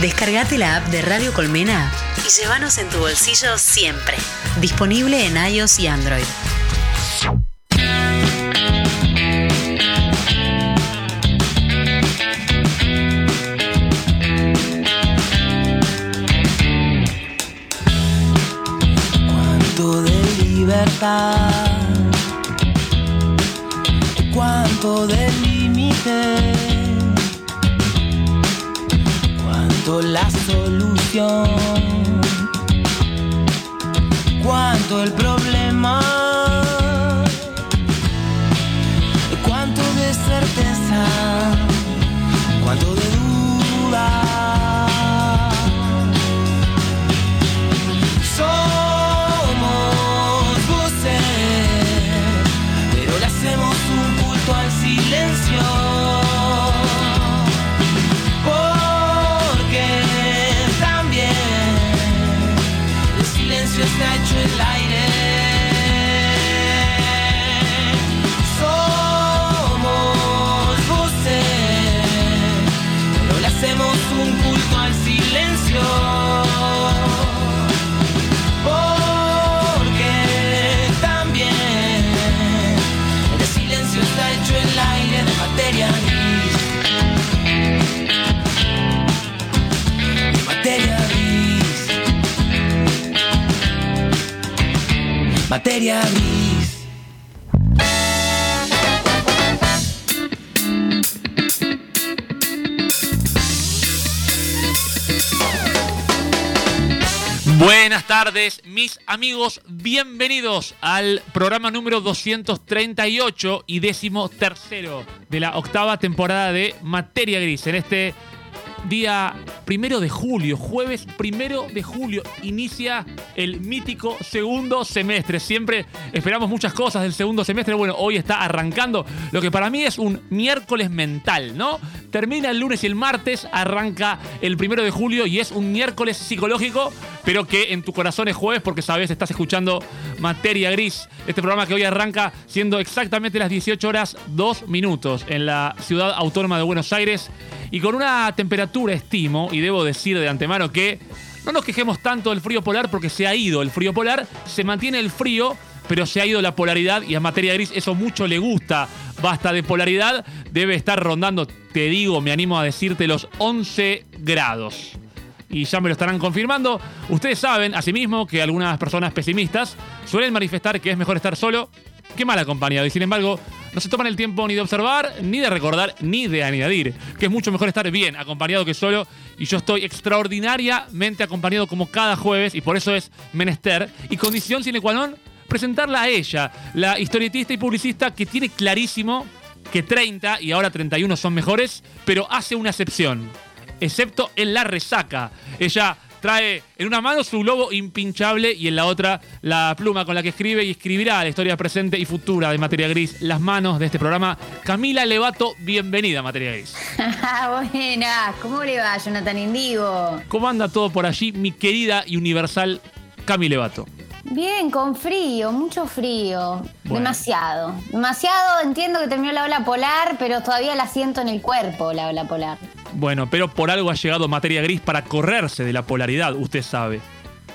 Descargate la app de Radio Colmena y llévanos en tu bolsillo siempre. Disponible en iOS y Android. Cuánto de libertad, cuánto de límite, cuánto la solución, cuánto el problema, cuánto de certeza, cuánto de Materia gris. Buenas tardes, mis amigos. Bienvenidos al programa número 238 y décimo tercero de la octava temporada de Materia Gris. En este día primero de julio, jueves primero de julio, inicia el mítico segundo semestre. Siempre esperamos muchas cosas del segundo semestre. Bueno, hoy está arrancando lo que para mí es un miércoles mental, ¿no? Termina el lunes y el martes, arranca el primero de julio y es un miércoles psicológico, pero que en tu corazón es jueves porque sabes, estás escuchando Materia Gris, este programa que hoy arranca siendo exactamente las 18 horas 2 minutos en la ciudad autónoma de Buenos Aires y con una temperatura, estimo, y debo decir de antemano que no nos quejemos tanto del frío polar porque se ha ido el frío polar, se mantiene el frío, pero se ha ido la polaridad y a materia gris eso mucho le gusta. Basta de polaridad, debe estar rondando, te digo, me animo a decirte, los 11 grados. Y ya me lo estarán confirmando. Ustedes saben, asimismo, que algunas personas pesimistas suelen manifestar que es mejor estar solo que mal acompañado. Y sin embargo, no se toman el tiempo ni de observar, ni de recordar, ni de añadir. Que es mucho mejor estar bien acompañado que solo. Y yo estoy extraordinariamente acompañado como cada jueves. Y por eso es menester. Y condición sine qua non, presentarla a ella, la historietista y publicista que tiene clarísimo que 30 y ahora 31 son mejores, pero hace una excepción. Excepto en la resaca. Ella trae en una mano su globo impinchable y en la otra la pluma con la que escribe y escribirá la historia presente y futura de Materia Gris, las manos de este programa. Camila Levato, bienvenida a Materia Gris. Buenas, ¿cómo le va, Jonathan Indigo? ¿Cómo anda todo por allí, mi querida y universal Camila Levato? Bien, con frío, mucho frío. Bueno. Demasiado. Demasiado, entiendo que terminó la ola polar, pero todavía la siento en el cuerpo, la ola polar. Bueno, pero por algo ha llegado Materia Gris para correrse de la polaridad, usted sabe.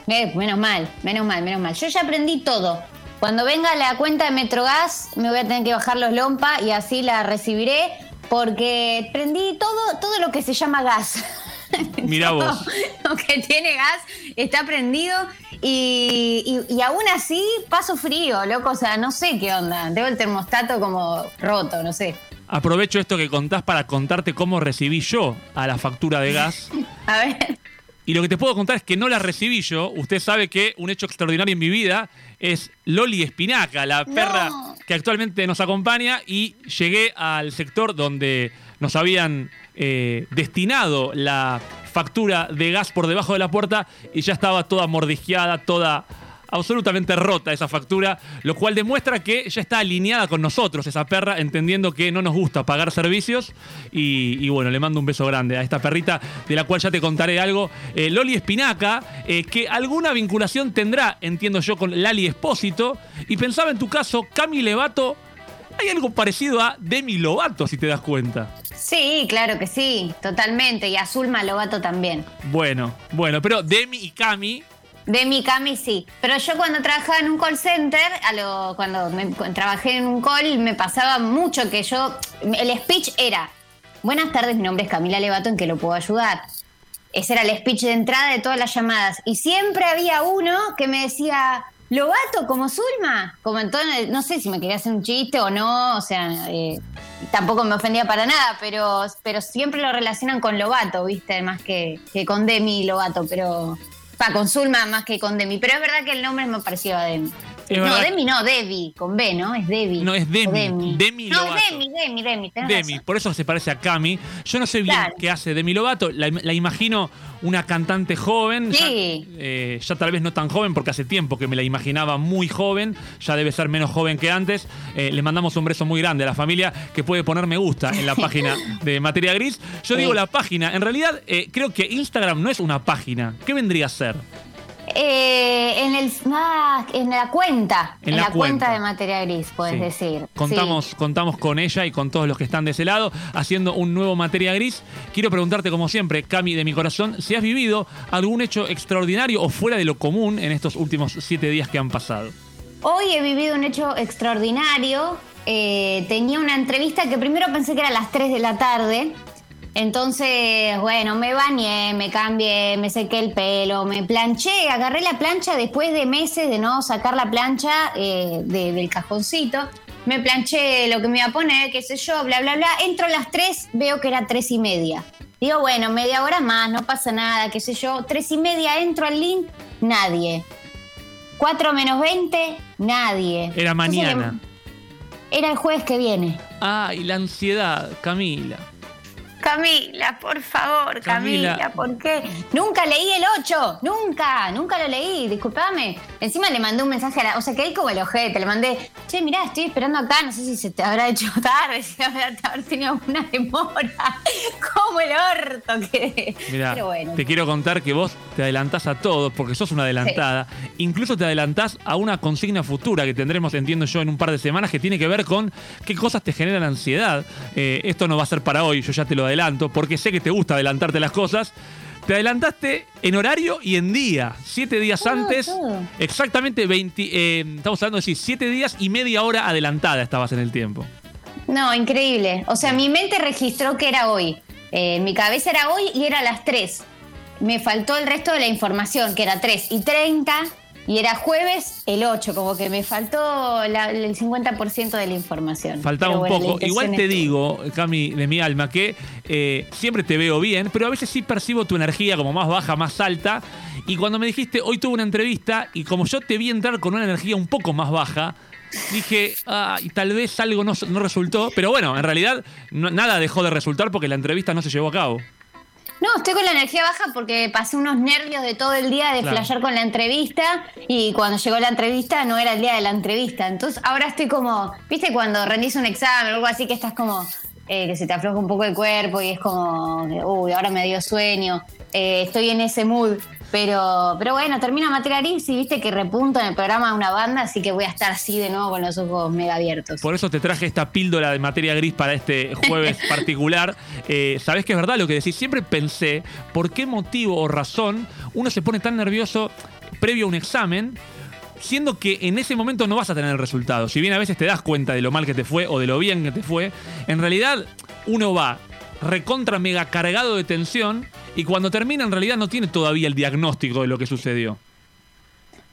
Eh, menos mal, menos mal, menos mal. Yo ya aprendí todo. Cuando venga la cuenta de Metrogas, me voy a tener que bajar los lompa y así la recibiré, porque prendí todo, todo lo que se llama gas. Todo vos. Lo que tiene gas está prendido y, y- y aún así paso frío, loco. O sea, no sé qué onda. Tengo el termostato como roto, no sé. Aprovecho esto que contás para contarte cómo recibí yo a la factura de gas. A ver. Y lo que te puedo contar es que no la recibí yo. Usted sabe que un hecho extraordinario en mi vida es Loli Espinaca, la No. perra que actualmente nos acompaña. Y llegué al sector donde nos habían eh, destinado la factura de gas por debajo de la puerta y ya estaba toda mordisqueada, toda absolutamente rota esa factura, lo cual demuestra que ya está alineada con nosotros esa perra, entendiendo que no nos gusta pagar servicios. Y, bueno, le mando un beso grande a esta perrita, de la cual ya te contaré algo. Eh, Loli Espinaca, eh, que alguna vinculación tendrá, entiendo yo, con Lali Espósito. Y pensaba en tu caso, Cami Levato. Hay algo parecido a Demi Lovato, si te das cuenta. Sí, claro que sí, totalmente. Y Azulma Lobato también. Bueno, bueno, pero Demi y Cami De mi Cami sí. Pero yo cuando trabajaba en un call center, a lo, cuando me- cuando trabajé en un call, me pasaba mucho que yo. El speech era: Buenas tardes, mi nombre es Camila Levato, ¿en qué lo puedo ayudar? Ese era el speech de entrada de todas las llamadas. Y siempre había uno que me decía. ¿Lobato como Zulma? Como entonces, no sé si me quería hacer un chiste o no, o sea, eh, tampoco me ofendía para nada, pero, pero siempre lo relacionan con Lobato, ¿viste? Más que, que con Demi Lobato, pero. Pa, con Zulma más que con Demi. Pero es verdad que el nombre me pareció a Demi. No, verdad. Demi no, Debbie, con B, ¿no? Es Debbie. No, es O Demi, Demi no, Lovato. Demi, Demi, Demi. tenés Demi, razón. por eso se parece a Cami. Yo no sé bien Claro. qué hace Demi Lovato. La, la imagino una cantante joven. Ya, Sí. eh, ya tal vez no tan joven, porque hace tiempo que me la imaginaba muy joven. Ya debe ser menos joven que antes. Eh, le mandamos un beso muy grande a la familia que puede poner me gusta en la página de Materia Gris. Yo Sí. digo la página. En realidad, eh, creo que Instagram no es una página. ¿Qué vendría a ser? Eh, en, el, ah, en la cuenta. En En, la la, cuenta. cuenta. de Materia Gris, puedes Sí. decir. Contamos, contamos con ella y con todos los que están de ese lado haciendo un nuevo materia gris. Quiero preguntarte, como siempre, Cami de mi corazón, si has vivido algún hecho extraordinario o fuera de lo común en estos últimos siete días que han pasado. Hoy he vivido un hecho extraordinario. Eh, tenía una entrevista que primero pensé que era a las 3 de la tarde. Entonces, bueno, me bañé, me cambié, me sequé el pelo, me planché, agarré la plancha después de meses de no sacar la plancha eh, de- del cajoncito. Me planché lo que me iba a poner, qué sé yo, bla, bla, bla. Entro a las 3, veo que era 3 y media. Digo, bueno, media hora más, no pasa nada, qué sé yo. 3 y media, entro al link, nadie. 4 menos 20, nadie. Era mañana. Entonces, era el jueves que viene. Ah, y la ansiedad, Camila. Camila, por favor, Camila. Camila, ¿por qué? Nunca leí el 8, nunca, nunca lo leí, disculpame. Encima le mandé un mensaje a la. O sea, quedé como el ojete, le mandé, che, mirá, estoy esperando acá, no sé si se te habrá hecho tarde, si habrá tenido alguna demora. Como el orto Pero bueno. te quiero contar que vos te adelantás a todo porque sos una adelantada. Incluso te adelantás a una consigna futura que tendremos, entiendo yo, en un par de semanas que tiene que ver con qué cosas te generan ansiedad. Eh, esto no va a ser para hoy, yo ya te lo adelanto, porque sé que te gusta adelantarte las cosas. Te adelantaste en horario y en día. Siete días Todo, antes, todo. exactamente 20, eh, estamos hablando de decir, siete días y media hora adelantada estabas en el tiempo. No, increíble. O sea, mi mente registró que era hoy. Eh, mi cabeza era hoy y era a las 3. Me faltó el resto de la información, que era 3 y 30, y era jueves el 8, como que me faltó la- el 50% de la información. Faltaba un poco. Igual te digo, Cami, de mi alma, que eh, siempre te veo bien, pero a veces sí percibo tu energía como más baja, más alta. Y cuando me dijiste, hoy tuve una entrevista, y como yo te vi entrar con una energía un poco más baja, dije, ah, y tal vez algo no, no resultó. Pero bueno, en realidad no- nada dejó de resultar porque la entrevista no se llevó a cabo. No, estoy con la energía baja porque pasé unos nervios de todo el día de Claro. flashear con la entrevista y cuando llegó la entrevista no era el día de la entrevista. Entonces ahora estoy como, viste, cuando rendís un examen o algo así que estás como, eh, que se te afloja un poco el cuerpo y es como, uy, ahora me dio sueño. Eh, estoy en ese mood. Pero, pero bueno, termina Materia Gris y viste que repunto en el programa de una banda, así que voy a estar así de nuevo con los ojos mega abiertos. Por eso te traje esta píldora de materia gris para este jueves particular. Eh, Sabés que es verdad lo que decís. Siempre pensé por qué motivo o razón uno se pone tan nervioso previo a un examen, siendo que en ese momento no vas a tener el resultado. Si bien a veces te das cuenta de lo mal que te fue o de lo bien que te fue, en realidad uno va recontra mega cargado de tensión y cuando termina en realidad no tiene todavía el diagnóstico de lo que sucedió.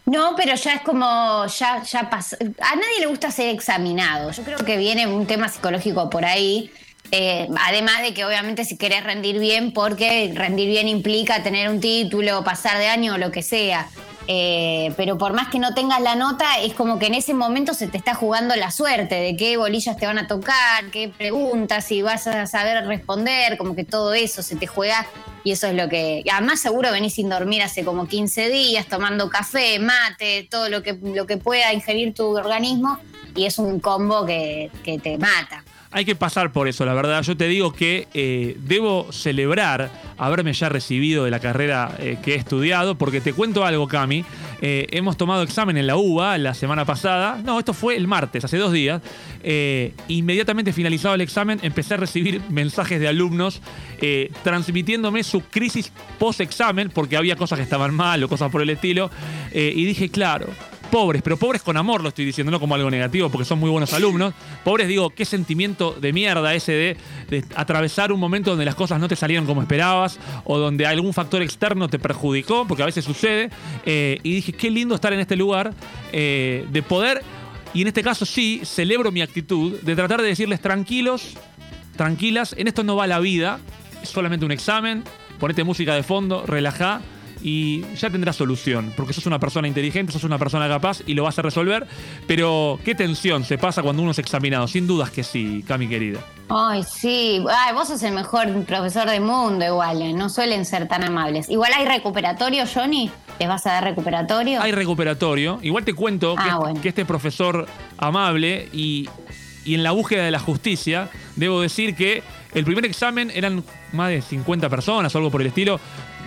No, pero ya es como, ya, ya pasó. A nadie le gusta ser examinado. Yo creo que viene un tema psicológico por ahí. Eh, además de que obviamente si querés rendir bien, porque rendir bien implica tener un título, pasar de año o lo que sea. Eh, pero por más que no tengas la nota, es como que en ese momento se te está jugando la suerte de qué bolillas te van a tocar, qué preguntas, si vas a saber responder, como que todo eso se te juega y eso es lo que. Además, seguro venís sin dormir hace como 15 días, tomando café, mate, todo lo que, lo que pueda ingerir tu organismo, y es un combo que, que te mata. Hay que pasar por eso, la verdad. Yo te digo que eh, debo celebrar haberme ya recibido de la carrera eh, que he estudiado, porque te cuento algo, Cami. Eh, hemos tomado examen en la UBA la semana pasada. No, esto fue el martes, hace dos días. inmediatamente finalizado el examen, empecé a recibir mensajes de alumnos transmitiéndome su crisis post-examen, porque había cosas que estaban mal o cosas por el estilo. y dije, claro pobres, pero pobres con amor lo estoy diciendo, no como algo negativo, porque son muy buenos alumnos. Pobres, digo, qué sentimiento de mierda ese de, atravesar un momento donde las cosas no te salieron como esperabas o donde algún factor externo te perjudicó, porque a veces sucede. Eh, y dije, qué lindo estar en este lugar, eh, de poder, y en este caso sí, celebro mi actitud, de tratar de decirles tranquilos, tranquilas, en esto no va la vida, es solamente un examen, ponete música de fondo, relajá y ya tendrás solución, porque sos una persona inteligente, sos una persona capaz y lo vas a resolver. Pero, ¿qué tensión se pasa cuando uno es examinado? Sin dudas que sí, Cami querida. Ay, sí. Ay, vos sos el mejor profesor del mundo, igual. ¿eh? No suelen ser tan amables. Igual hay recuperatorio, Johnny. ¿Les vas a dar recuperatorio? Hay recuperatorio. Igual te cuento que, ah, este, que este profesor amable y, y en la búsqueda de la justicia, debo decir que el primer examen eran más de 50 personas o algo por el estilo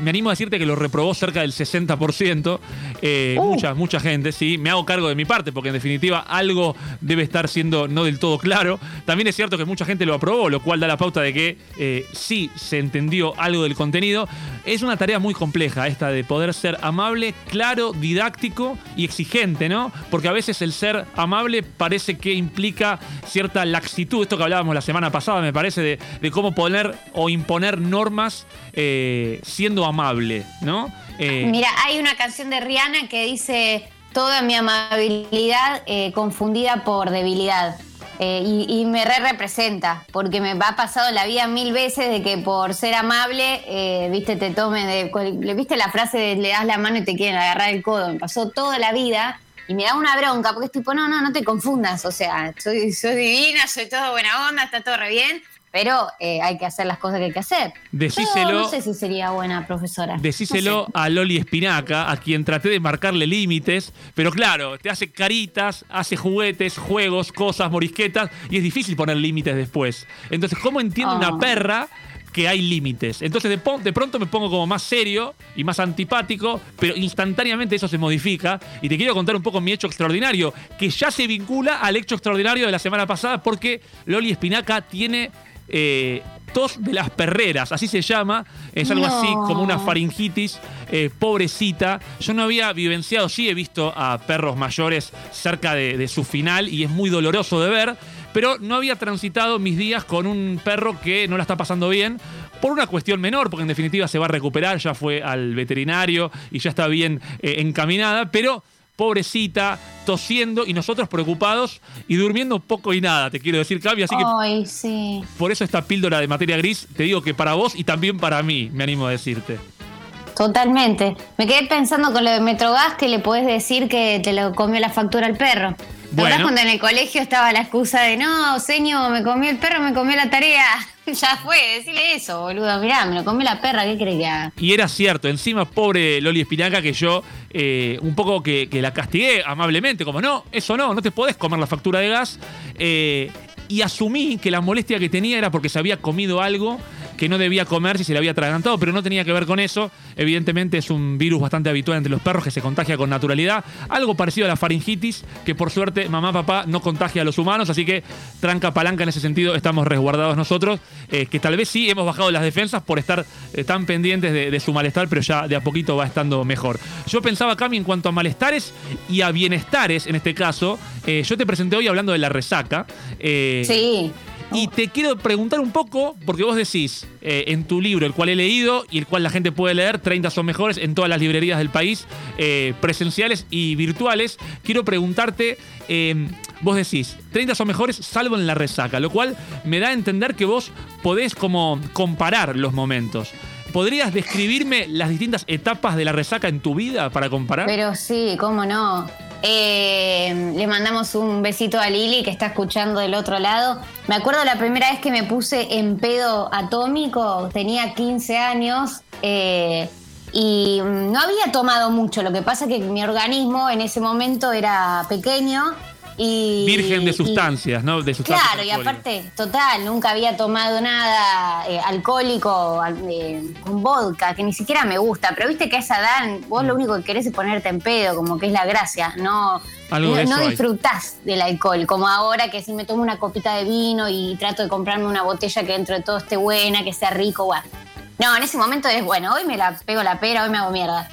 me animo a decirte que lo reprobó cerca del 60%. Eh, uh. Mucha, mucha gente, sí. Me hago cargo de mi parte, porque en definitiva algo debe estar siendo no del todo claro. También es cierto que mucha gente lo aprobó, lo cual da la pauta de que eh, sí se entendió algo del contenido. Es una tarea muy compleja esta de poder ser amable, claro, didáctico y exigente, ¿no? Porque a veces el ser amable parece que implica cierta laxitud, esto que hablábamos la semana pasada, me parece, de, cómo poner o imponer normas eh, siendo amable, ¿no? Eh, Mira, hay una canción de Rihanna que dice toda mi amabilidad eh, confundida por debilidad. Eh, y, me re representa, porque me ha pasado la vida mil veces de que por ser amable, viste, te tome de. ¿Viste la frase de le das la mano y te quieren agarrar el codo? Me pasó toda la vida y me da una bronca, porque es tipo, no, no, no te confundas, o sea, soy, soy divina, soy todo buena onda, está todo re bien, pero eh, hay que hacer las cosas que hay que hacer. Decíselo, no sé si sería buena profesora. Decíselo a Loli Espinaca, a quien traté de marcarle límites, pero claro, te hace caritas, hace juguetes, juegos, cosas, morisquetas, y es difícil poner límites después. Entonces, ¿cómo entiende una oh. perra que hay límites. Entonces de, de, pronto me pongo como más serio y más antipático, pero instantáneamente eso se modifica. Y te quiero contar un poco mi hecho extraordinario, que ya se vincula al hecho extraordinario de la semana pasada, porque Loli Espinaca tiene eh, tos de las perreras, así se llama, es algo así como una faringitis, eh, pobrecita. Yo no había vivenciado, sí he visto a perros mayores cerca de, su final y es muy doloroso de ver, pero no había transitado mis días con un perro que no la está pasando bien. Por una cuestión menor, porque en definitiva se va a recuperar, ya fue al veterinario y ya está bien eh, encaminada, pero pobrecita, tosiendo y nosotros preocupados y durmiendo poco y nada, te quiero decir, Cavi. Así que Ay, sí. por eso esta píldora de materia gris, te digo que para vos y también para mí, me animo a decirte. Totalmente. Me quedé pensando con lo de Metrogas que le podés decir que te lo comió la factura al perro. Bueno. cuando en el colegio estaba la excusa de no, señor, me comió el perro, me comió la tarea? ya fue, decirle eso, boludo. Mirá, me lo comió la perra, ¿qué crees que haga? Y era cierto, encima, pobre Loli Espinaca, que yo eh, un poco que, la castigué amablemente, como no, eso no, no te podés comer la factura de gas. Eh, y asumí que la molestia que tenía era porque se había comido algo que no debía comer si se le había atragantado, pero no tenía que ver con eso. Evidentemente es un virus bastante habitual entre los perros que se contagia con naturalidad. Algo parecido a la faringitis, que por suerte mamá, papá no contagia a los humanos, así que tranca palanca en ese sentido estamos resguardados nosotros, eh, que tal vez sí hemos bajado las defensas por estar eh, tan pendientes de, su malestar, pero ya de a poquito va estando mejor. Yo pensaba, Cami, en cuanto a malestares y a bienestares, en este caso, eh, yo te presenté hoy hablando de la resaca. sí. Y te quiero preguntar un poco, porque vos decís eh, en tu libro, el cual he leído y el cual la gente puede leer, 30 son mejores en todas las librerías del país, eh, presenciales y virtuales. Quiero preguntarte, em, vos decís, 30 son mejores salvo en la resaca, lo cual me da a entender que vos podés como comparar los momentos. ¿Podrías describirme las distintas etapas de la resaca en tu vida para comparar? Pero sí, cómo no. Eh, le mandamos un besito a Lili que está escuchando del otro lado. Me acuerdo la primera vez que me puse en pedo atómico, tenía 15 años eh, y no había tomado mucho. Lo que pasa es que mi organismo en ese momento era pequeño Y, Virgen de y- sustancias, ¿no? De sustancias Claro, y aparte, total, nunca había tomado nada eh, alcohólico al- eh, con vodka, que ni siquiera me gusta. Pero viste que a esa edad vos lo único que querés es ponerte en pedo, como que es la gracia. No, Algo no, no hay. disfrutás del alcohol, como ahora que si me tomo una copita de vino y trato de comprarme una botella que dentro de todo esté buena, que sea rico, bueno. No, en ese momento es bueno, hoy me la pego la pera, hoy me hago mierda.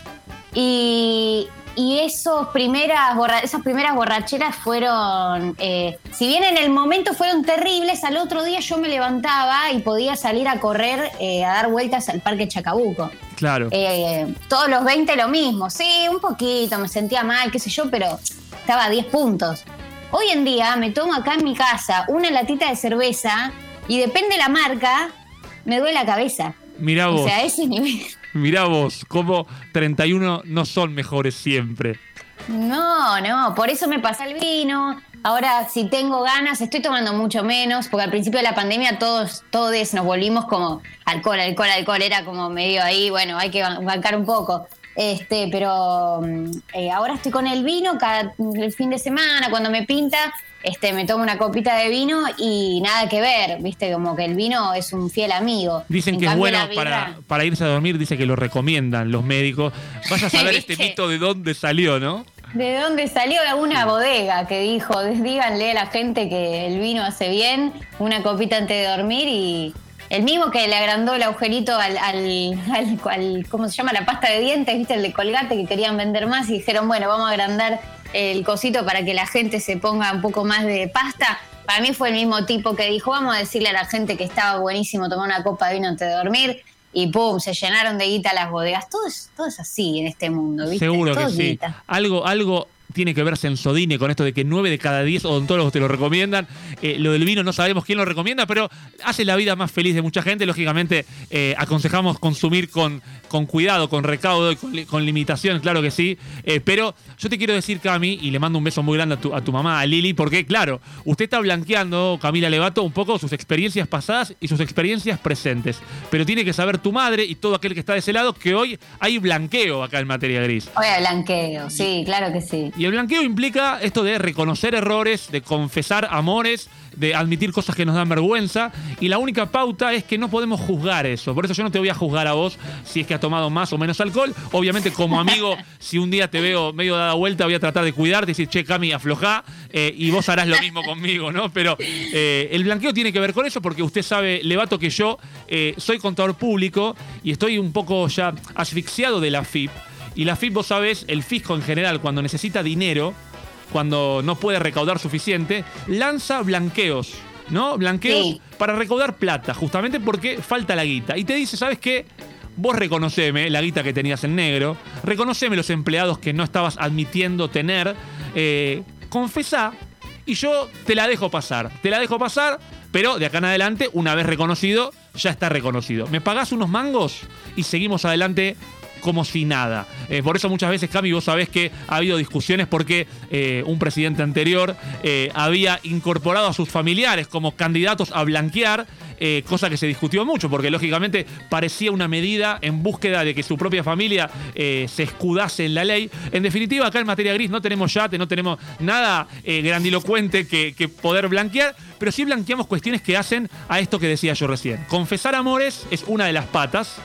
Y, y esos primeras borra- esas primeras borracheras fueron, eh, si bien en el momento fueron terribles, al otro día yo me levantaba y podía salir a correr, eh, a dar vueltas al Parque Chacabuco. Claro. Eh, todos los 20 lo mismo, sí, un poquito, me sentía mal, qué sé yo, pero estaba a 10 puntos. Hoy en día me tomo acá en mi casa una latita de cerveza y depende la marca, me duele la cabeza. Mirá vos. O sea, a ese nivel. Mirá vos, cómo 31 no son mejores siempre. No, no, por eso me pasa el vino. Ahora, si tengo ganas, estoy tomando mucho menos, porque al principio de la pandemia todos, todos nos volvimos como alcohol, alcohol, alcohol, era como medio ahí, bueno, hay que ban- bancar un poco. Este, pero mm, eh, ahora estoy con el vino cada el fin de semana, cuando me pinta, este, me tomo una copita de vino y nada que ver, viste, como que el vino es un fiel amigo. Dicen En que es bueno para, para irse a dormir, dice que lo recomiendan los médicos. Vaya a saber este mito de dónde salió, ¿no? ¿De dónde salió alguna bodega que dijo, díganle a la gente que el vino hace bien, una copita antes de dormir y el mismo que le agrandó el agujerito al, al, al- al- ¿cómo se llama? La pasta de dientes, ¿viste? El de colgate que querían vender más y dijeron, bueno, vamos a agrandar el cosito para que la gente se ponga un poco más de pasta. Para mí fue el mismo tipo que dijo, vamos a decirle a la gente que estaba buenísimo tomar una copa de vino antes de dormir. Y pum, se llenaron de guita las bodegas. Todo es, todo es así en este mundo, ¿viste? Seguro Todo que es sí. guita. Algo, algo tiene que ver Sensodine con esto de que 9 de cada 10 odontólogos te lo recomiendan. Eh, lo del vino no sabemos quién lo recomienda, pero hace la vida más feliz de mucha gente. Lógicamente, eh, aconsejamos consumir con, con cuidado, con recaudo y con, con limitación, claro que sí. Eh, pero yo te quiero decir, Cami, y le mando un beso muy grande a tu, a tu mamá, a Lili, porque, claro, usted está blanqueando, Camila Levato, un poco sus experiencias pasadas y sus experiencias presentes. Pero tiene que saber tu madre y todo aquel que está de ese lado que hoy hay blanqueo acá en materia gris. Oye, blanqueo, sí, claro que sí. Y el blanqueo implica esto de reconocer errores, de confesar amores, de admitir cosas que nos dan vergüenza. Y la única pauta es que no podemos juzgar eso. Por eso yo no te voy a juzgar a vos si es que has tomado más o menos alcohol. Obviamente, como amigo, si un día te veo medio dada vuelta, voy a tratar de cuidarte y decir, che, Cami, aflojá. eh, y vos harás lo mismo conmigo, ¿no? Pero eh, el blanqueo tiene que ver con eso porque usted sabe, Levato, que yo eh, soy contador público y estoy un poco ya asfixiado de la FIP. Y la FIP, vos sabés, el fisco en general, cuando necesita dinero, cuando no puede recaudar suficiente, lanza blanqueos, ¿no? Blanqueos Sí. para recaudar plata, justamente porque falta la guita. Y te dice, ¿sabes qué? Vos reconoceme la guita que tenías en negro, reconoceme los empleados que no estabas admitiendo tener, eh, confesá y yo te la dejo pasar. Te la dejo pasar, pero de acá en adelante, una vez reconocido, ya está reconocido. Me pagás unos mangos y seguimos adelante como si nada. Eh, por eso muchas veces, Cami, vos sabés que ha habido discusiones porque eh, un presidente anterior eh, había incorporado a sus familiares como candidatos a blanquear, eh, cosa que se discutió mucho, porque lógicamente parecía una medida en búsqueda de que su propia familia se escudase en la ley. En definitiva, acá en materia gris no tenemos yate, no tenemos nada grandilocuente que poder blanquear, pero sí blanqueamos cuestiones que hacen a esto que decía yo recién. Confesar amores es una de las patas.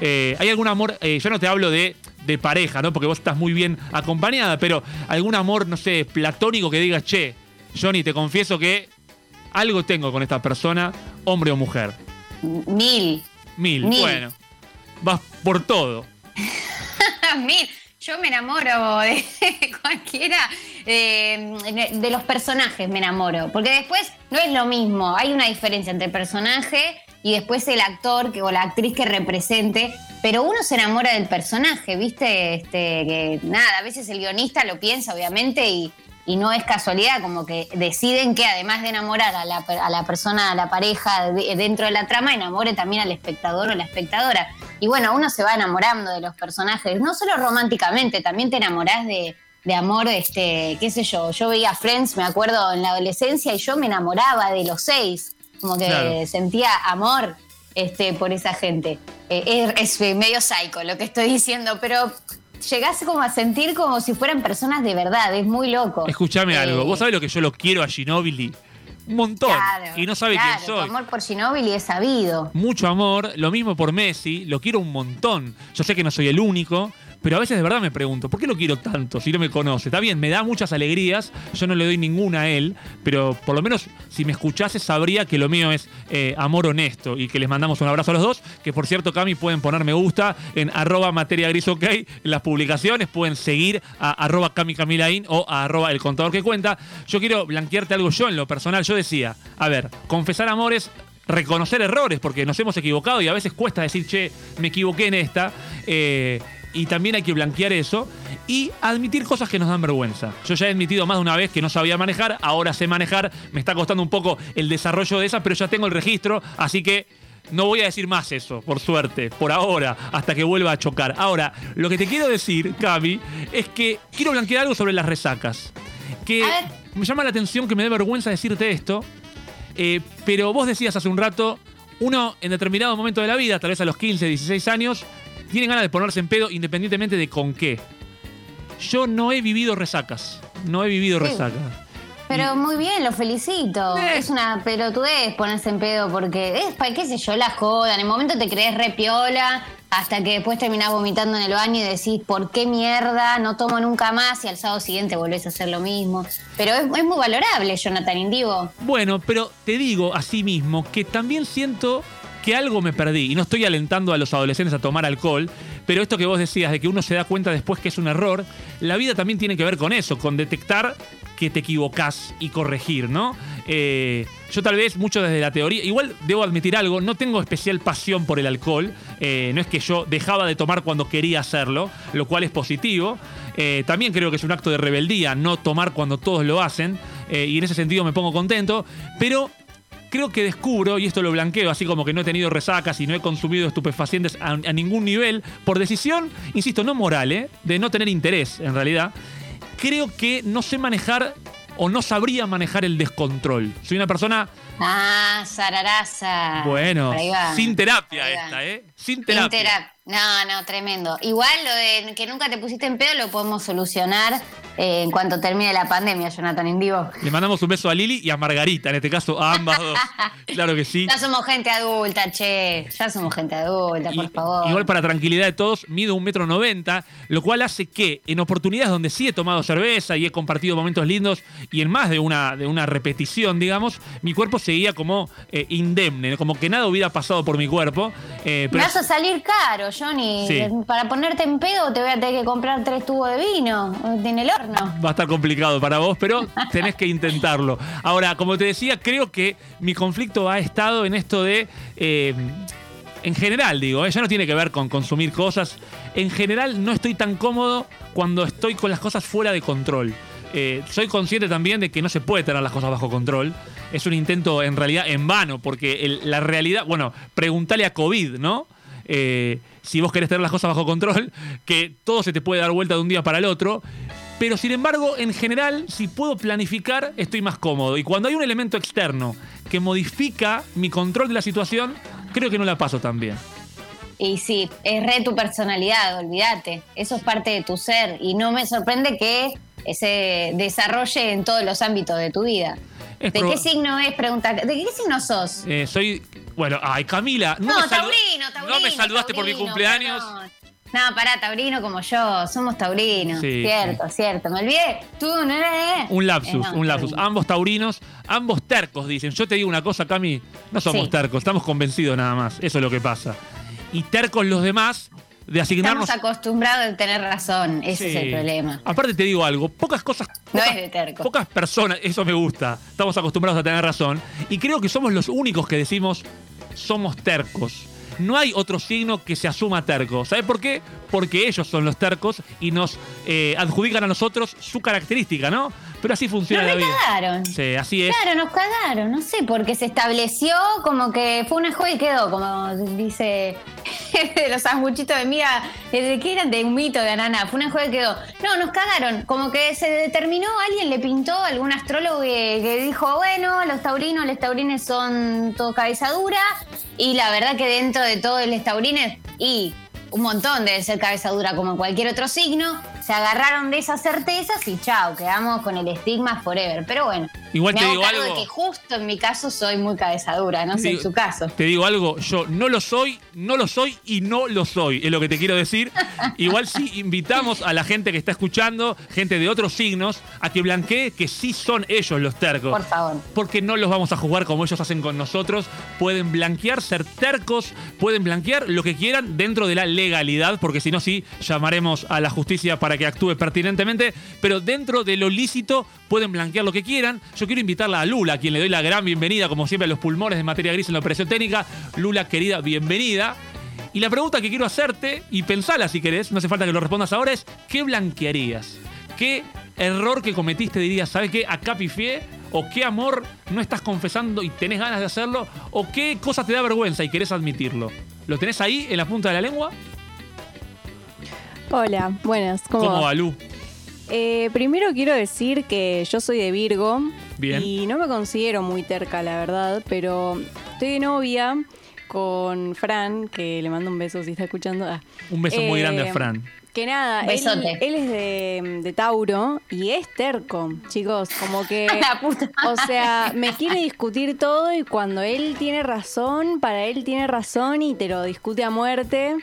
Eh, ¿Hay algún amor? eh, yo no te hablo de, de pareja, ¿no? Porque vos estás muy bien acompañada, pero algún amor, no sé, platónico que digas, che, Johnny, te confieso que algo tengo con esta persona, hombre o mujer. Mil. Mil, Mil. bueno. Vas por todo. Mil. Yo me enamoro de cualquiera, eh, de los personajes me enamoro, porque después no es lo mismo, hay una diferencia entre personaje y después el actor que, o la actriz que represente, pero uno se enamora del personaje, ¿viste? Este, que nada, a veces el guionista lo piensa, obviamente, y, y no es casualidad, como que deciden que además de enamorar a la, a la persona, a la pareja de- dentro de la trama, enamore también al espectador o la espectadora. Y bueno, uno se va enamorando de los personajes, no solo románticamente, también te enamorás de, de amor, este, qué sé yo. Yo veía Friends, me acuerdo, en la adolescencia, y yo me enamoraba de los seis, como que Claro. sentía amor este, por esa gente. Eh, es, es medio psycho lo que estoy diciendo, pero llegás como a sentir como si fueran personas de verdad, es muy loco. Escúchame Eh, algo. ¿Vos sabés lo que yo lo quiero a Ginobili? Un montón. claro, y no sabe claro, quién soy. Tu amor por Ginóbili es sabido. Mucho amor, lo mismo por Messi, lo quiero un montón. Yo sé que no soy el único, pero a veces de verdad me pregunto, ¿por qué lo quiero tanto si no me conoce? Está bien, me da muchas alegrías, yo no le doy ninguna a él, pero por lo menos si me escuchase sabría que lo mío es eh, amor honesto y que les mandamos un abrazo a los dos, que por cierto, Cami, pueden poner me gusta en arroba materia gris en las publicaciones, pueden seguir a arroba Cami Camilain o a arroba el contador que cuenta. Yo quiero blanquearte algo yo en lo personal, yo decía, a ver, confesar amores reconocer errores, porque nos hemos equivocado y a veces cuesta decir, che, me equivoqué en esta. eh, y también hay que blanquear eso y admitir cosas que nos dan vergüenza. Yo ya he admitido más de una vez que no sabía manejar, ahora sé manejar, me está costando un poco el desarrollo de esa, pero ya tengo el registro, así que no voy a decir más eso, por suerte, por ahora, hasta que vuelva a chocar. Ahora, lo que te quiero decir, Cami, es que quiero blanquear algo sobre las resacas. Que me llama la atención que me dé vergüenza decirte esto, eh, pero vos decías hace un rato, uno en determinado momento de la vida, tal vez a los 15, 16 años, tiene ganas de ponerse en pedo independientemente de con qué. Yo no he vivido resacas. No he vivido Sí. resacas. Pero muy bien, lo felicito. Eh. Es una pelotudez ponerse en pedo porque es para qué sé yo, la joda. En el momento te crees re piola, hasta que después terminás vomitando en el baño y decís, ¿por qué mierda? No tomo nunca más y al sábado siguiente volvés a hacer lo mismo. Pero es, es muy valorable, Jonathan Indivo. Bueno, pero te digo así mismo que también siento que algo me perdí. Y no estoy alentando a los adolescentes a tomar alcohol, pero esto que vos decías de que uno se da cuenta después que es un error, la vida también tiene que ver con eso, con detectar que te equivocás y corregir, ¿no? Eh, yo tal vez mucho desde la teoría, igual debo admitir algo, no tengo especial pasión por el alcohol, eh, no es que yo dejaba de tomar cuando quería hacerlo, lo cual es positivo. Eh, también creo que es un acto de rebeldía no tomar cuando todos lo hacen, y en ese sentido me pongo contento, pero creo que descubro, y esto lo blanqueo, así como que no he tenido resacas y no he consumido estupefacientes a, a ningún nivel, por decisión, insisto, no moral, ¿eh? de no tener interés en realidad, creo que no sé manejar o no sabría manejar el descontrol. Soy una persona, Ah, zararaza. bueno, sin terapia esta, ¿eh? Sin Sin terapia. No, no, tremendo. Igual lo de que nunca te pusiste en pedo lo podemos solucionar eh, en cuanto termine la pandemia, Jonathan Indivo. Le mandamos un beso a Lili y a Margarita, en este caso a ambas dos. Claro que sí. Ya somos gente adulta, che. Ya somos gente adulta, por favor. Igual para tranquilidad de todos, mido un metro noventa, lo cual hace que en oportunidades donde sí he tomado cerveza y he compartido momentos lindos y en más de una, de una repetición, digamos, mi cuerpo seguía como eh, indemne, como que nada hubiera pasado por mi cuerpo. eh, Me vas a salir caro, Johnny. Sí. Para ponerte en pedo te voy a tener que comprar tres tubos de vino en el horno. va a estar complicado para vos, pero tenés que intentarlo. Ahora, como te decía, creo que mi conflicto ha estado en esto de... eh, en general, digo, ¿eh? ya no tiene que ver con consumir cosas. En general, no estoy tan cómodo cuando estoy con las cosas fuera de control. Eh, soy consciente también de que no se puede tener las cosas bajo control. Es un intento en realidad en vano, porque el- la realidad, bueno, preguntale a COVID, ¿no? Eh, si vos querés tener las cosas bajo control, que todo se te puede dar vuelta de un día para el otro. Pero sin embargo, en general, si puedo planificar, estoy más cómodo. Y cuando hay un elemento externo que modifica mi control de la situación, creo que no la paso tan bien. Y sí, es re tu personalidad, olvídate. Eso es parte de tu ser. Y no me sorprende que se desarrolle en todos los ámbitos de tu vida. Es ¿De qué signo es? Pregunta. ¿De qué signo sos? Eh, soy. Bueno, ay, Camila. No, No, me taurino, taurino. No me saludaste por mi cumpleaños. No, pará, taurino como yo. Somos taurinos. Sí, cierto, cierto. Me olvidé. Tú, no, eh. Un lapsus, Eh, no, un lapsus. taurino. Ambos taurinos, ambos tercos, dicen. Yo te digo una cosa, Cami, no somos Sí. tercos, estamos convencidos nada más. Eso es lo que pasa. Y tercos los demás de asignarnos. Estamos acostumbrados a tener razón. Ese es el problema. Aparte te digo algo, pocas cosas. No pocas- es de terco. Pocas personas, eso me gusta. Estamos acostumbrados a tener razón. Y creo que somos los únicos que decimos somos tercos. No hay otro signo que se asuma terco. ¿Sabe por qué? Porque ellos son los tercos y nos eh, adjudican a nosotros su característica, ¿no? Pero así funciona Nos la vida. recagaron. Sí, así es. Claro, nos cagaron, no sé, porque se estableció como que fue una joda y quedó, como dice de los sanguchitos de miga, eh, ¿de qué eran? De un mito de ananá, fue una joda y quedó. No, nos cagaron, como que se determinó, alguien le pintó, algún astrólogo que, que dijo, bueno, los taurinos, los taurines son todo cabeza dura, y la verdad que dentro de todo los taurines, y un montón debe ser cabeza dura como cualquier otro signo, se agarraron de esas certezas y chao, quedamos con el estigma forever. Pero bueno, Igual me te hago digo cargo algo. de que justo en mi caso soy muy cabeza dura, no sé en su caso. Te digo algo, yo no lo soy, no lo soy y no lo soy, es lo que te quiero decir. Igual sí invitamos a la gente que está escuchando, gente de otros signos, a que blanquee que sí son ellos los tercos. Por favor. Porque no los vamos a jugar como ellos hacen con nosotros. Pueden blanquear, ser tercos, pueden blanquear lo que quieran dentro de la legalidad, porque si no, sí llamaremos a la justicia para que actúe pertinentemente. Pero dentro de lo lícito pueden blanquear lo que quieran. Yo quiero invitarla a Lula, a quien le doy la gran bienvenida, como siempre, a los pulmones de materia gris en la operación técnica. Lula, querida, bienvenida. Y la pregunta que quiero hacerte, y pensala si querés, no hace falta que lo respondas ahora, es: ¿qué blanquearías? ¿Qué error que cometiste dirías, ¿sabes qué? Acá pifié. ¿O qué amor no estás confesando y tenés ganas de hacerlo? ¿O qué cosa te da vergüenza y querés admitirlo? ¿Lo tenés ahí en la punta de la lengua? Hola, buenas, ¿cómo, ¿Cómo va? Lu? Eh, primero quiero decir que yo soy de Virgo Bien. y no me considero muy terca, la verdad, pero estoy de novia con Fran, que le mando un beso si está escuchando. Ah. Un beso muy Eh, grande a Fran. Que nada, él, es de, de Tauro y es terco, chicos, como que... La puta. O sea, me quiere discutir todo y cuando él tiene razón, para él tiene razón y te lo discute a muerte.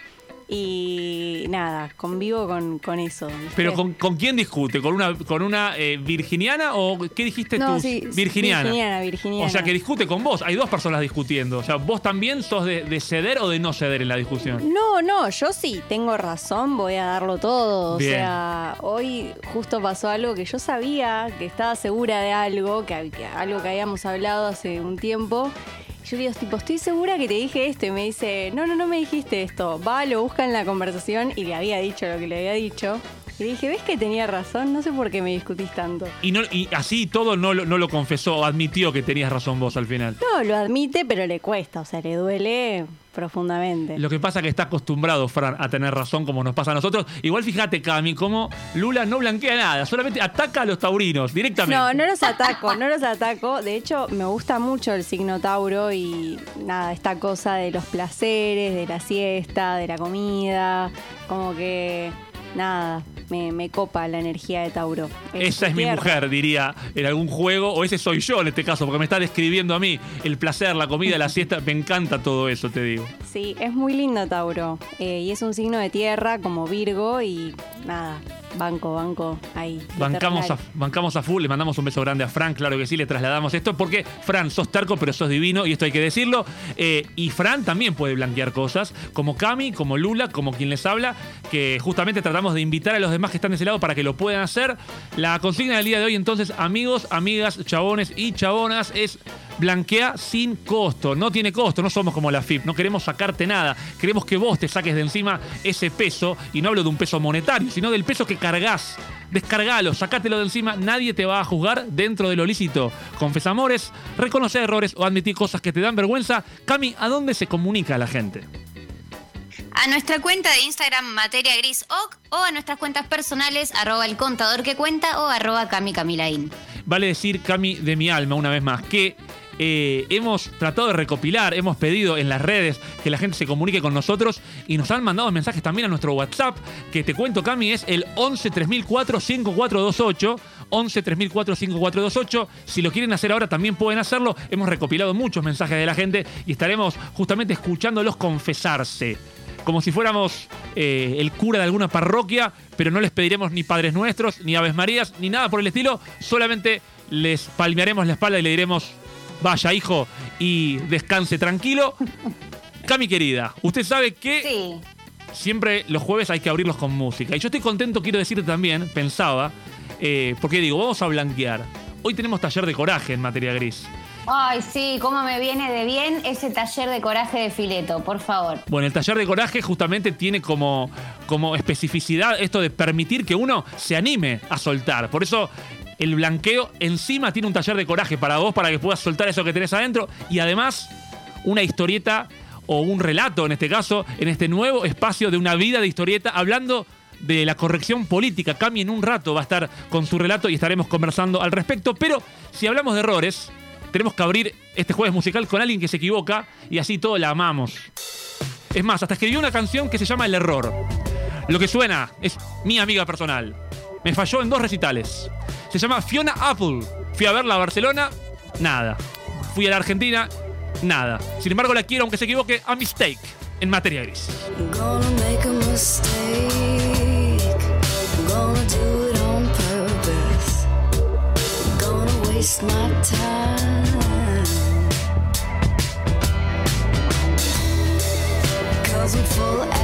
Y nada, convivo con, con eso. Pero ¿con, con quién discute? ¿Con una, con una eh, virginiana o qué dijiste No, tú? sí, virginiana. virginiana, virginiana. O sea, que discute con vos. Hay dos personas discutiendo. O sea, ¿vos también sos de, de ceder o de no ceder en la discusión? No, no, yo sí tengo razón, voy a darlo todo. Bien. O sea, hoy justo pasó algo que yo sabía, que estaba segura de algo, que, que algo que habíamos hablado hace un tiempo. Yo digo, tipo, estoy segura que te dije esto. Y me dice, no, no, no me dijiste esto. Va, lo busca en la conversación y le había dicho lo que le había dicho. Y le dije, ¿ves que tenía razón? No sé por qué me discutís tanto. Y, no, y así todo no, lo- no lo confesó, admitió que tenías razón vos al final. No, lo admite, pero le cuesta, o sea, le duele profundamente. Lo que pasa es que está acostumbrado, Fran, a tener razón como nos pasa a nosotros. Igual fíjate, Cami, cómo Lula no blanquea nada, solamente ataca a los taurinos directamente. No, no los ataco, no los ataco. De hecho, me gusta mucho el signo Tauro y nada, esta cosa de los placeres, de la siesta, de la comida, como que nada, me, me copa la energía de Tauro. Esa es mi mujer, diría en algún juego, o ese soy yo en este caso, porque me está describiendo a mí el placer, la comida, la siesta. Me encanta todo eso, te digo. Sí, es muy lindo Tauro. Eh, y es un signo de tierra como Virgo y nada, banco, banco ahí. Bancamos a, bancamos a full, le mandamos un beso grande a Fran, claro que sí, le trasladamos esto, porque Fran, sos terco, pero sos divino, y esto hay que decirlo. Eh, y Fran también puede blanquear cosas, como Cami, como Lula, como quien les habla, que justamente tratamos de invitar a los demás que están de ese lado para que lo puedan hacer. La consigna del día de hoy, entonces, amigos, amigas, chabones y chabonas, es blanquea sin costo. No tiene costo, no somos como la FIP, no queremos sacarte nada. Queremos que vos te saques de encima ese peso, y no hablo de un peso monetario, sino del peso que cargas. Descargalo, sacátelo de encima, nadie te va a juzgar dentro de lo lícito. Confesa amores, reconocer errores o admitir cosas que te dan vergüenza. Cami, ¿a dónde se comunica la gente? A nuestra cuenta de Instagram Materia Gris Oc o a nuestras cuentas personales arroba el contador que cuenta o arroba Cami Camilaín. Vale decir, Cami, de mi alma, una vez más, que eh, hemos tratado de recopilar, hemos pedido en las redes que la gente se comunique con nosotros y nos han mandado mensajes también a nuestro WhatsApp, que te cuento, Cami, es el 11 3004 5428. 11 3004 5428. Si lo quieren hacer ahora, también pueden hacerlo. Hemos recopilado muchos mensajes de la gente y estaremos justamente escuchándolos confesarse. Como si fuéramos eh, el cura de alguna parroquia, pero no les pediremos ni Padres Nuestros, ni Aves Marías, ni nada por el estilo. Solamente les palmearemos la espalda y le diremos, vaya hijo, y descanse tranquilo. Cami querida, usted sabe que Sí. siempre los jueves hay que abrirlos con música. Y yo estoy contento, quiero decirte también, pensaba, eh, porque digo, vamos a blanquear. Hoy tenemos taller de coraje en materia gris. Ay, sí, cómo me viene de bien ese taller de coraje de fileto, por favor. Bueno, el taller de coraje justamente tiene como, como especificidad esto de permitir que uno se anime a soltar. Por eso el blanqueo. Encima tiene un taller de coraje para vos, para que puedas soltar eso que tenés adentro. Y además, una historieta o un relato, en este caso, en este nuevo espacio de una vida de historieta, hablando de la corrección política. Cami en un rato va a estar con su relato y estaremos conversando al respecto. Pero si hablamos de errores, tenemos que abrir este jueves musical con alguien que se equivoca y así todos la amamos. Es más, hasta escribió una canción que se llama El Error. Lo que suena es mi amiga personal. Me falló en dos recitales. Se llama Fiona Apple. Fui a verla a Barcelona, nada. Fui a la Argentina, nada. Sin embargo, la quiero, aunque se equivoque, a Mistake en materia gris.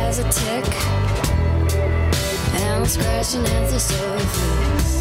as a tick and I'm scratching at the surface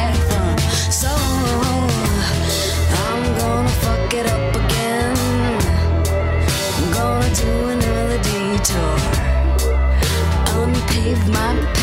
save my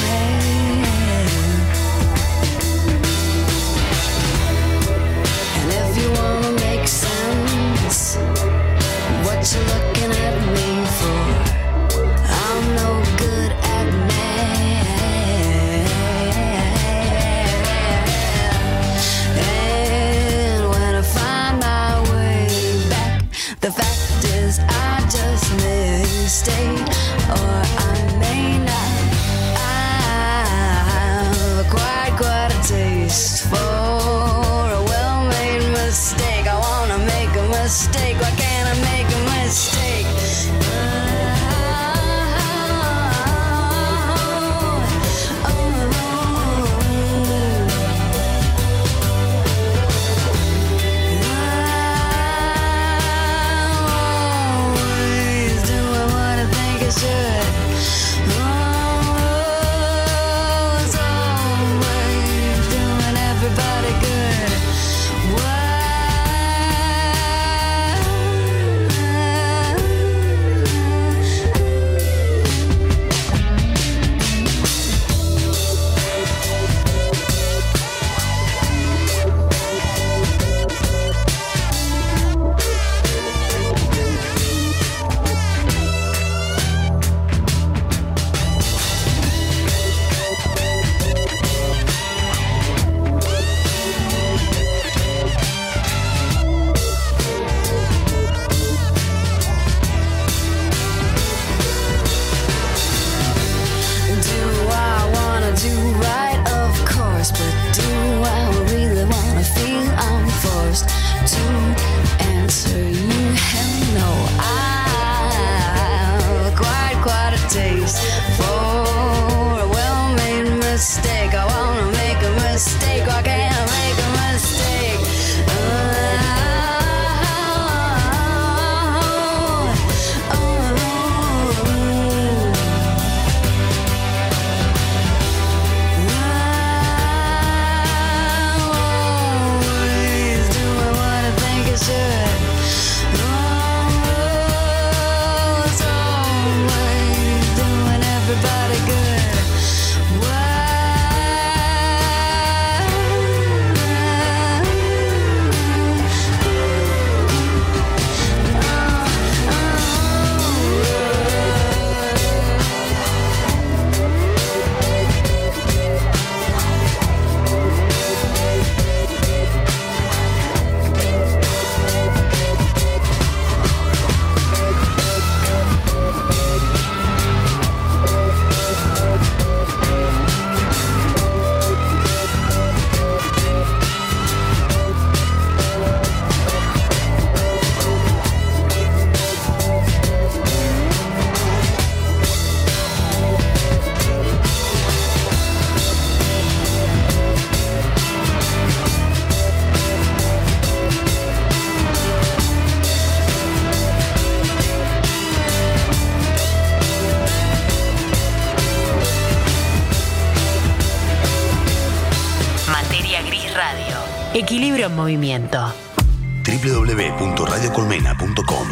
www.radiocolmena.com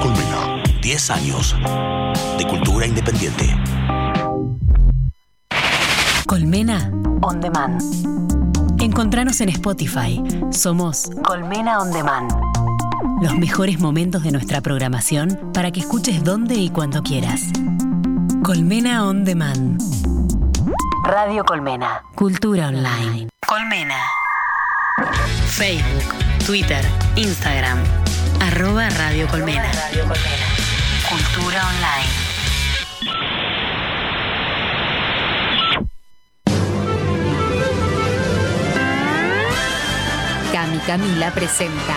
Colmena, 10 años de cultura independiente. Colmena On Demand. Encontranos en Spotify. Somos Colmena On Demand. Los mejores momentos de nuestra programación para que escuches donde y cuando quieras. Colmena On Demand. Radio Colmena. Cultura Online. Colmena. Facebook, Twitter, Instagram. Arroba Radio Colmena. Cultura online. Cami Camila presenta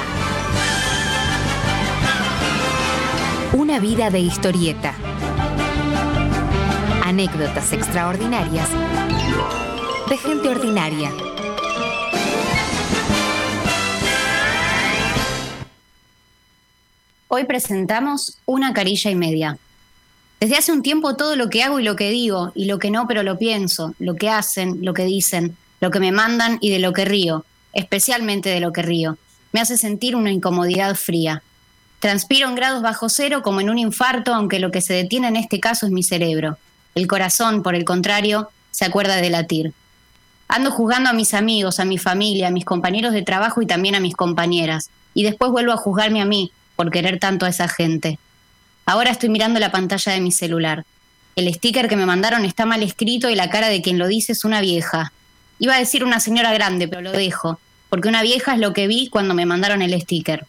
Una vida de historieta. Anécdotas extraordinarias de gente ordinaria. Hoy presentamos una carilla y media. Desde hace un tiempo todo lo que hago y lo que digo, y lo que no pero lo pienso, lo que hacen, lo que dicen, lo que me mandan y de lo que río, especialmente de lo que río, me hace sentir una incomodidad fría. Transpiro en grados bajo cero como en un infarto, aunque lo que se detiene en este caso es mi cerebro. El corazón, por el contrario, se acuerda de latir. Ando juzgando a mis amigos, a mi familia, a mis compañeros de trabajo y también a mis compañeras. Y después vuelvo a juzgarme a mí por querer tanto a esa gente. Ahora estoy mirando la pantalla de mi celular. El sticker que me mandaron está mal escrito y la cara de quien lo dice es una vieja. Iba a decir una señora grande, pero lo dejo, porque una vieja es lo que vi cuando me mandaron el sticker.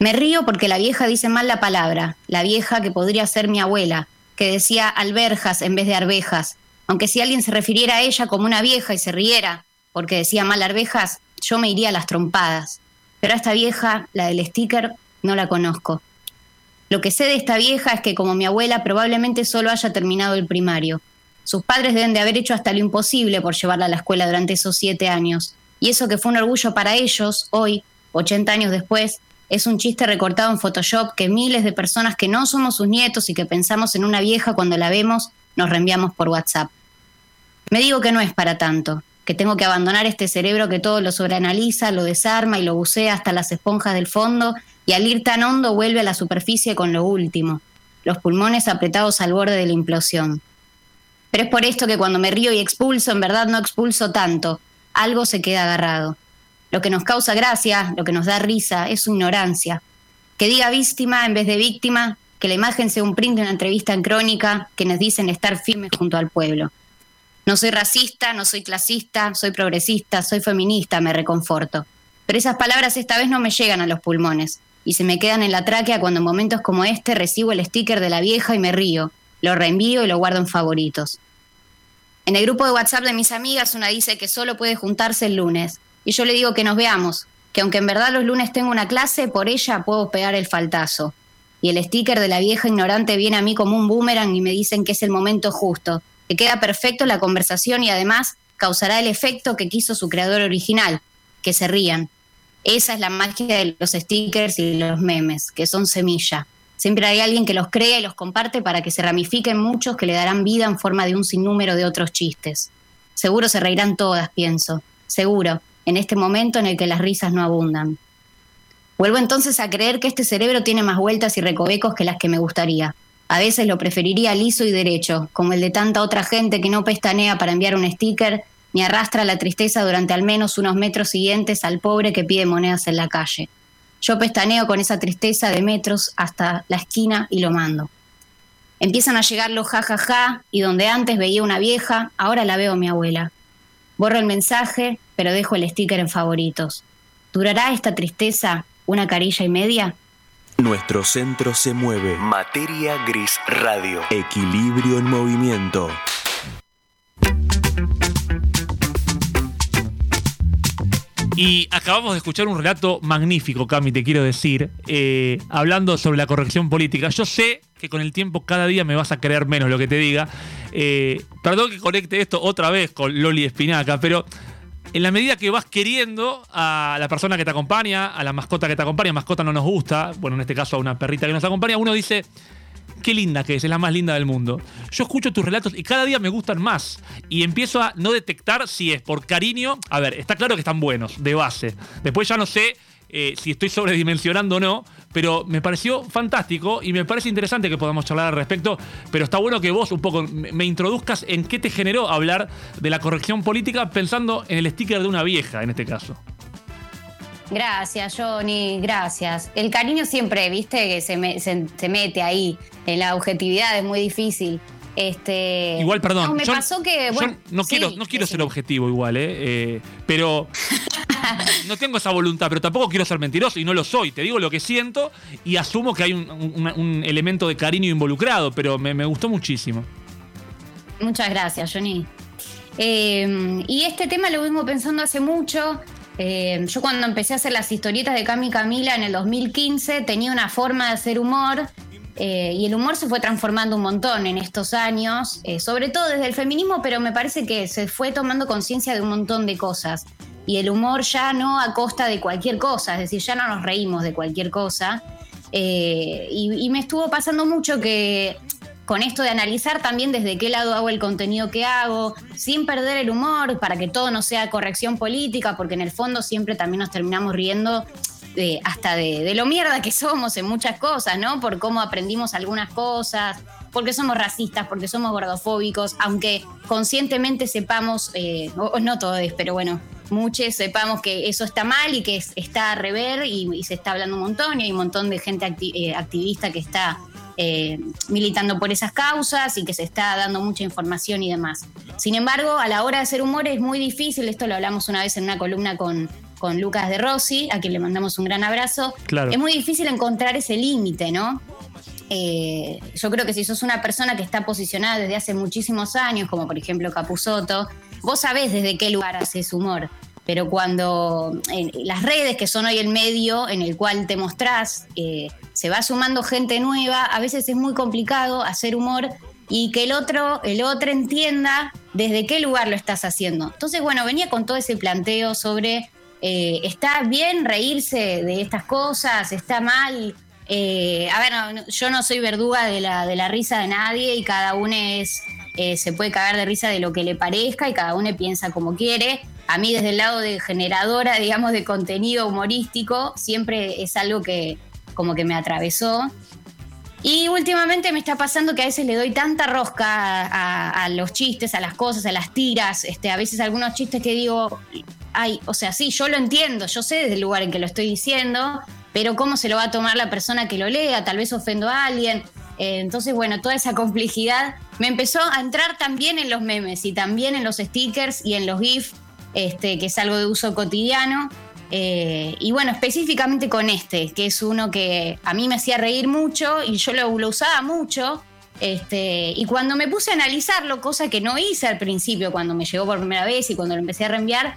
Me río porque la vieja dice mal la palabra, la vieja que podría ser mi abuela, que decía alberjas en vez de arvejas, aunque si alguien se refiriera a ella como una vieja y se riera porque decía mal arvejas, yo me iría a las trompadas. Pero a esta vieja, la del sticker, no la conozco. Lo que sé de esta vieja es que como mi abuela probablemente solo haya terminado el primario. Sus padres deben de haber hecho hasta lo imposible por llevarla a la escuela durante esos siete años. Y eso que fue un orgullo para ellos, hoy, 80 años después, es un chiste recortado en Photoshop que miles de personas que no somos sus nietos y que pensamos en una vieja cuando la vemos, nos reenviamos por WhatsApp. Me digo que no es para tanto, que tengo que abandonar este cerebro que todo lo sobreanaliza, lo desarma y lo bucea hasta las esponjas del fondo y al ir tan hondo vuelve a la superficie con lo último, los pulmones apretados al borde de la implosión. Pero es por esto que cuando me río y expulso, en verdad no expulso tanto, algo se queda agarrado. Lo que nos causa gracia, lo que nos da risa, es su ignorancia. Que diga víctima en vez de víctima, que la imagen sea un print de una entrevista en crónica, que nos dicen estar firmes junto al pueblo. No soy racista, no soy clasista, soy progresista, soy feminista, me reconforto. Pero esas palabras esta vez no me llegan a los pulmones y se me quedan en la tráquea cuando en momentos como este recibo el sticker de la vieja y me río, lo reenvío y lo guardo en favoritos. En el grupo de WhatsApp de mis amigas una dice que solo puede juntarse el lunes y yo le digo que nos veamos, que aunque en verdad los lunes tengo una clase, por ella puedo pegar el faltazo. Y el sticker de la vieja ignorante viene a mí como un boomerang y me dicen que es el momento justo, que queda perfecto la conversación y además causará el efecto que quiso su creador original, que se rían. Esa es la magia de los stickers y los memes, que son semilla. Siempre hay alguien que los crea y los comparte para que se ramifiquen muchos que le darán vida en forma de un sinnúmero de otros chistes. Seguro se reirán todas, pienso. Seguro, en este momento en el que las risas no abundan. Vuelvo entonces a creer que este cerebro tiene más vueltas y recovecos que las que me gustaría. A veces lo preferiría liso y derecho, como el de tanta otra gente que no pestanea para enviar un sticker ni arrastra la tristeza durante al menos unos metros siguientes al pobre que pide monedas en la calle. Yo pestaneo con esa tristeza de metros hasta la esquina y lo mando. Empiezan a llegar los jajaja y donde antes veía una vieja, ahora la veo mi abuela. Borro el mensaje, pero dejo el sticker en favoritos. ¿Durará esta tristeza una carilla y media? Nuestro centro se mueve. Materia Gris Radio. Equilibrio en movimiento. Y acabamos de escuchar un relato magnífico, Cami, te quiero decir, eh, hablando sobre la corrección política. Yo sé que con el tiempo cada día me vas a creer menos lo que te diga. Eh, perdón que conecte esto otra vez con Loli Espinaca, pero en la medida que vas queriendo a la persona que te acompaña, a la mascota que te acompaña, mascota no nos gusta, bueno, en este caso a una perrita que nos acompaña, uno dice, qué linda que es, es la más linda del mundo. Yo escucho tus relatos y cada día me gustan más. Y empiezo a no detectar si es por cariño. A ver, está claro que están buenos, de base. Después ya no sé eh, si estoy sobredimensionando o no, pero me pareció fantástico y me parece interesante que podamos charlar al respecto, pero está bueno que vos un poco me me introduzcas en qué te generó hablar de la corrección política pensando en el sticker de una vieja, en este caso. Gracias, Johnny, gracias. El cariño siempre, viste, que se, me- se- se mete ahí. En la objetividad es muy difícil. Este, Igual, perdón. No, me yo- pasó que. yo Bueno, no sí, quiero, no quiero sí. ser objetivo igual, ¿eh? Eh, pero no tengo esa voluntad, pero tampoco quiero ser mentiroso y no lo soy. Te digo lo que siento y asumo que hay un, un- un elemento de cariño involucrado, pero me, me gustó muchísimo. Muchas gracias, Johnny. Eh, y este tema lo vengo pensando hace mucho. Eh, yo cuando empecé a hacer las historietas de Cami Camila en el 2015 tenía una forma de hacer humor eh, y el humor se fue transformando un montón en estos años, eh, sobre todo desde el feminismo, pero me parece que se fue tomando conciencia de un montón de cosas. Y el humor ya no a costa de cualquier cosa, es decir, ya no nos reímos de cualquier cosa. Y me estuvo pasando mucho que con esto de analizar también desde qué lado hago el contenido que hago, sin perder el humor, para que todo no sea corrección política, porque en el fondo siempre también nos terminamos riendo de- hasta de, lo mierda que somos en muchas cosas, ¿no? Por cómo aprendimos algunas cosas, porque somos racistas, porque somos gordofóbicos, aunque conscientemente sepamos, eh, o- no todos, pero bueno, muchos sepamos que eso está mal y que es- está a rever y, se está hablando un montón y hay un montón de gente eh, activista que está eh, militando por esas causas y que se está dando mucha información y demás. Sin embargo, a la hora de hacer humor es muy difícil, esto lo hablamos una vez en una columna con, con Lucas de Rossi, a quien le mandamos un gran abrazo, Claro. es muy difícil encontrar ese límite, ¿no? Eh, yo creo que si sos una persona que está posicionada desde hace muchísimos años, como por ejemplo Capuzoto, vos sabés desde qué lugar haces humor. Pero cuando las redes, que son hoy el medio en el cual te mostrás, eh, se va sumando gente nueva, a veces es muy complicado hacer humor y que el otro, el otro entienda desde qué lugar lo estás haciendo. Entonces, bueno, venía con todo ese planteo sobre eh, está bien reírse de estas cosas, está mal. Eh, a ver, no, yo no soy verduga de la, de la risa de nadie y cada uno es, eh, se puede cagar de risa de lo que le parezca y cada uno piensa como quiere. A mí desde el lado de generadora, digamos, de contenido humorístico, siempre es algo que como que me atravesó. Y últimamente me está pasando que a veces le doy tanta rosca a- a los chistes, a las cosas, a las tiras, este, a veces algunos chistes que digo, ay, o sea, sí, yo lo entiendo, yo sé desde el lugar en que lo estoy diciendo, pero cómo se lo va a tomar la persona que lo lea, tal vez ofendo a alguien. Eh, entonces, bueno, toda esa complejidad me empezó a entrar también en los memes y también en los stickers y en los GIFs, este, que es algo de uso cotidiano. Eh, y bueno, específicamente con este, que es uno que a mí me hacía reír mucho y yo lo, usaba mucho. Este, y cuando me puse a analizarlo, cosa que no hice al principio, cuando me llegó por primera vez y cuando lo empecé a reenviar,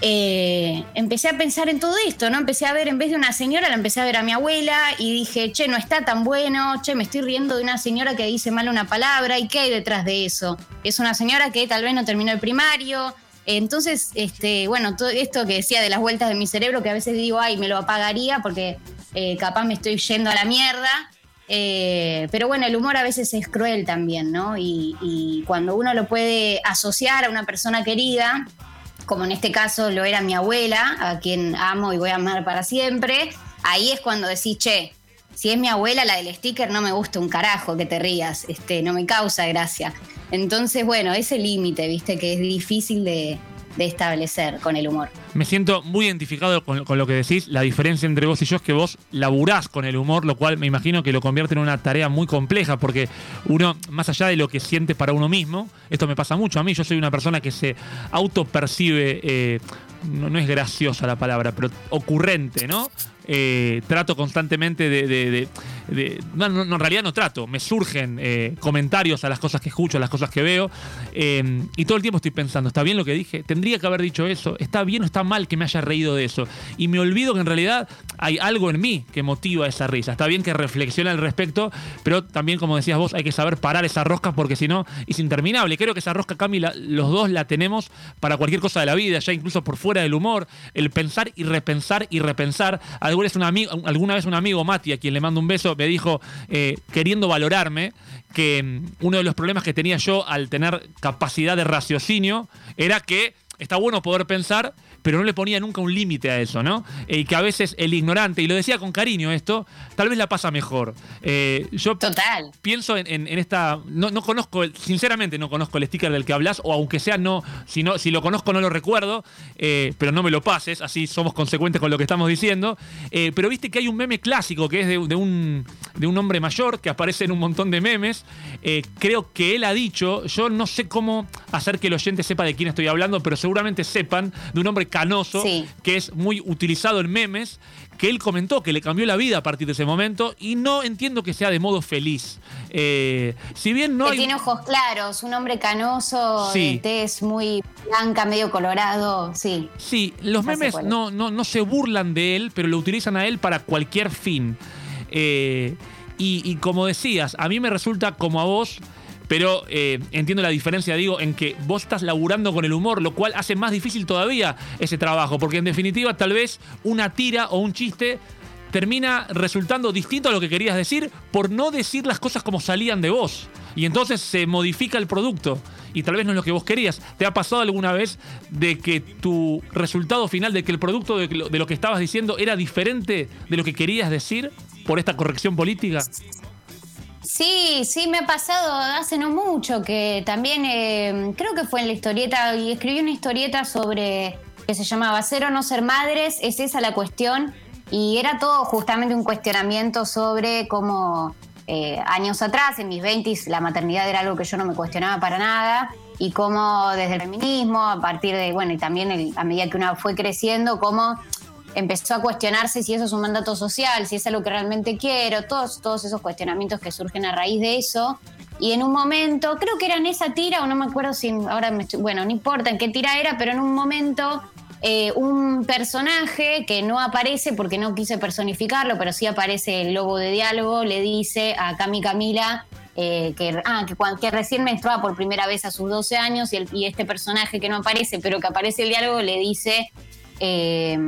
eh, empecé a pensar en todo esto, ¿no? Empecé a ver, en vez de una señora, la empecé a ver a mi abuela y dije, che, no está tan bueno, che, me estoy riendo de una señora que dice mal una palabra, ¿y qué hay detrás de eso? Es una señora que tal vez no terminó el primario. Entonces, este, bueno, todo esto que decía de las vueltas de mi cerebro, que a veces digo, ay, me lo apagaría porque eh, capaz me estoy yendo a la mierda. Eh, pero bueno, el humor a veces es cruel también, ¿no? Y, y cuando uno lo puede asociar a una persona querida, como en este caso lo era mi abuela, a quien amo y voy a amar para siempre, ahí es cuando decís, che, si es mi abuela, la del sticker, no me gusta un carajo que te rías, este, no me causa gracia. Entonces, bueno, ese límite, viste, que es difícil de, de establecer con el humor. Me siento muy identificado con, lo que decís. La diferencia entre vos y yo es que vos laburás con el humor, lo cual me imagino que lo convierte en una tarea muy compleja, porque uno, más allá de lo que siente para uno mismo, esto me pasa mucho a mí, yo soy una persona que se autopercibe, eh, no, es graciosa la palabra, pero ocurrente, ¿no? Eh, trato constantemente de- en realidad no trato, me surgen eh, comentarios a las cosas que escucho, a las cosas que veo, eh, y todo el tiempo estoy pensando, ¿está bien lo que dije? ¿Tendría que haber dicho eso? ¿Está bien o está mal que me haya reído de eso? Y me olvido que en realidad hay algo en mí que motiva esa risa. Está bien que reflexione al respecto, pero también, como decías vos, hay que saber parar esa rosca porque si no es interminable. Creo que esa rosca, Cami, los dos la tenemos para cualquier cosa de la vida, ya incluso por fuera del humor, el pensar y repensar y repensar. Alguna vez un amigo, alguna vez un amigo Mati, a quien le mando un beso, me dijo, eh, queriendo valorarme, que mm, uno de los problemas que tenía yo al tener capacidad de raciocinio era que está bueno poder pensar, pero no le ponía nunca un límite a eso, ¿no? Eh, Y que a veces el ignorante, y lo decía con cariño esto, tal vez la pasa mejor. Eh, yo Total. pienso en, en- en esta. No, no conozco, sinceramente no conozco el sticker del que hablas, o aunque sea, no, si, no, si lo conozco no lo recuerdo, eh, pero no me lo pases, así somos consecuentes con lo que estamos diciendo. Eh, pero viste que hay un meme clásico que es de, de un, de un hombre mayor que aparece en un montón de memes. Eh, creo que él ha dicho, yo no sé cómo hacer que el oyente sepa de quién estoy hablando, pero seguramente sepan de un hombre canoso Sí. que es muy utilizado en memes, que él comentó que le cambió la vida a partir de ese momento y no entiendo que sea de modo feliz. Eh, si bien no que hay... tiene ojos claros, un hombre canoso, Sí. de tez muy blanca, medio colorado, sí. Sí, los memes no, no, no se burlan de él, pero lo utilizan a él para cualquier fin. Eh, y, y como decías, a mí me resulta como a vos, pero eh, entiendo la diferencia, digo, en que vos estás laburando con el humor, lo cual hace más difícil todavía ese trabajo, porque en definitiva tal vez una tira o un chiste termina resultando distinto a lo que querías decir por no decir las cosas como salían de vos. Y entonces se modifica el producto. Y tal vez no es lo que vos querías. ¿Te ha pasado alguna vez de que tu resultado final, de que el producto de lo, que estabas diciendo era diferente de lo que querías decir por esta corrección política? Sí, sí, me ha pasado hace no mucho que también eh, creo que fue en la historieta y escribí una historieta sobre que se llamaba Ser o no ser madres, es esa la cuestión y era todo justamente un cuestionamiento sobre cómo eh, años atrás, en mis 20 la maternidad era algo que yo no me cuestionaba para nada y cómo desde el feminismo, a partir de, bueno, y también el- a medida que una fue creciendo, cómo empezó a cuestionarse si eso es un mandato social, si es algo que realmente quiero, todos, esos cuestionamientos que surgen a raíz de eso. Y en un momento, creo que era en esa tira, o no me acuerdo si ahora me estoy, bueno, no importa en qué tira era, pero en un momento eh, un personaje que no aparece porque no quise personificarlo, pero sí aparece el logo de diálogo, le dice a Cami Camila eh, que, ah, que, recién menstruaba por primera vez a sus 12 años y este personaje que no aparece, pero que aparece el diálogo, le dice... eh,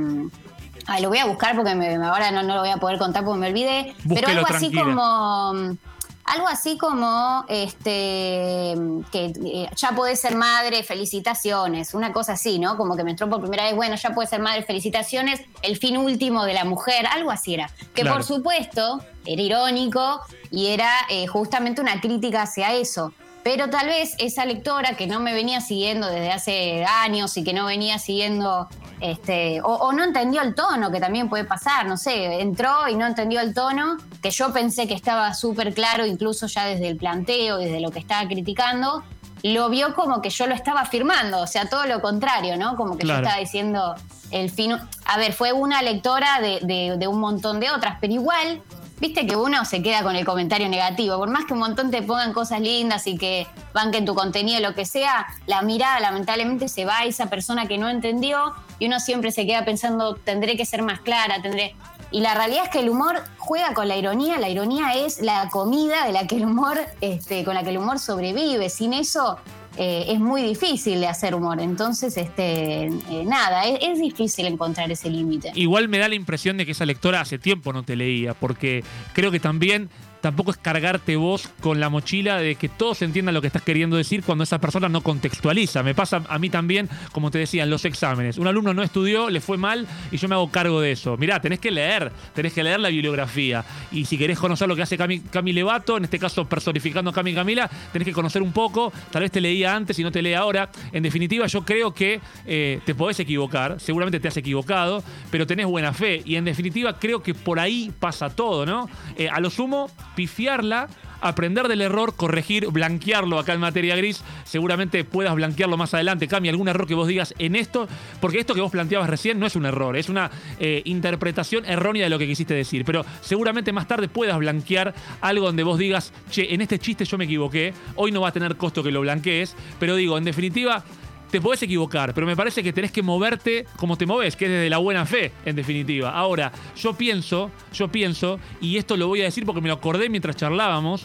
Ay, lo voy a buscar porque me- ahora no, no lo voy a poder contar porque me olvidé. pero algo así como. Algo así como este que eh, ya podés ser madre, felicitaciones, una cosa así, ¿no? Como que me entró por primera vez, bueno, ya puedes ser madre, felicitaciones, el fin último de la mujer, algo así era. Que Claro. por supuesto era irónico y era eh, justamente una crítica hacia eso. Pero tal vez esa lectora que no me venía siguiendo desde hace años y que no venía siguiendo, este, o, o no entendió el tono, que también puede pasar, no sé, entró y no entendió el tono, que yo pensé que estaba súper claro, incluso ya desde el planteo, desde lo que estaba criticando, lo vio como que yo lo estaba afirmando, o sea, todo lo contrario, ¿no? Como que Claro. yo estaba diciendo el fin. A ver, fue una lectora de, de- de un montón de otras, pero igual, viste que uno se queda con el comentario negativo. Por más que un montón te pongan cosas lindas y que banquen tu contenido, lo que sea, la mirada lamentablemente se va a esa persona que no entendió y uno siempre se queda pensando, tendré que ser más clara, tendré. Y la realidad es que el humor juega con la ironía. La ironía es la comida de la que el humor, este, con la que el humor sobrevive. Sin eso eh, es muy difícil de hacer humor. Entonces, este, eh, nada, es, es difícil encontrar ese límite. Igual me da la impresión de que esa lectora hace tiempo no te leía, porque creo que también tampoco es cargarte vos con la mochila de que todos entiendan lo que estás queriendo decir cuando esa persona no contextualiza. Me pasa a mí también, como te decía, en los exámenes. Un alumno no estudió, le fue mal y yo me hago cargo de eso. Mirá, tenés que leer, tenés que leer la bibliografía. Y si querés conocer lo que hace Cami, Cami Levato, en este caso personificando a Cami Camila, tenés que conocer un poco. Tal vez te leía antes y no te lee ahora. En definitiva, yo creo que eh, te podés equivocar, seguramente te has equivocado, pero tenés buena fe. Y en definitiva, creo que por ahí pasa todo, ¿no? Eh, a lo sumo, pifiarla, aprender del error, corregir, blanquearlo acá en materia gris. Seguramente puedas blanquearlo más adelante. Cami, algún error que vos digas en esto, porque esto que vos planteabas recién no es un error, es una eh, interpretación errónea de lo que quisiste decir. Pero seguramente más tarde puedas blanquear algo donde vos digas, che, en este chiste yo me equivoqué, hoy no va a tener costo que lo blanquees, pero digo, en definitiva, te podés equivocar, pero me parece que tenés que moverte como te moves, que es desde la buena fe, en definitiva. Ahora, yo pienso, yo pienso, y esto lo voy a decir porque me lo acordé mientras charlábamos,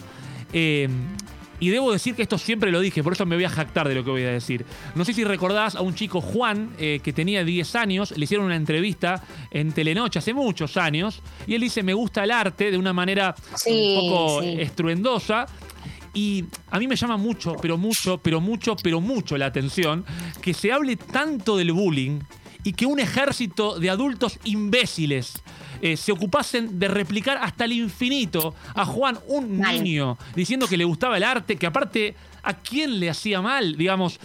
eh, y debo decir que esto siempre lo dije, por eso me voy a jactar de lo que voy a decir. No sé si recordás a un chico Juan eh, que tenía 10 años, le hicieron una entrevista en Telenoche hace muchos años, y él dice, me gusta el arte de una manera Sí, un poco sí. estruendosa. Y a mí me llama mucho, pero mucho, pero mucho, pero mucho la atención que se hable tanto del bullying y que un ejército de adultos imbéciles eh, se ocupasen de replicar hasta el infinito a Juan, un niño, diciendo que le gustaba el arte, que aparte, ¿a quién le hacía mal? Digamos,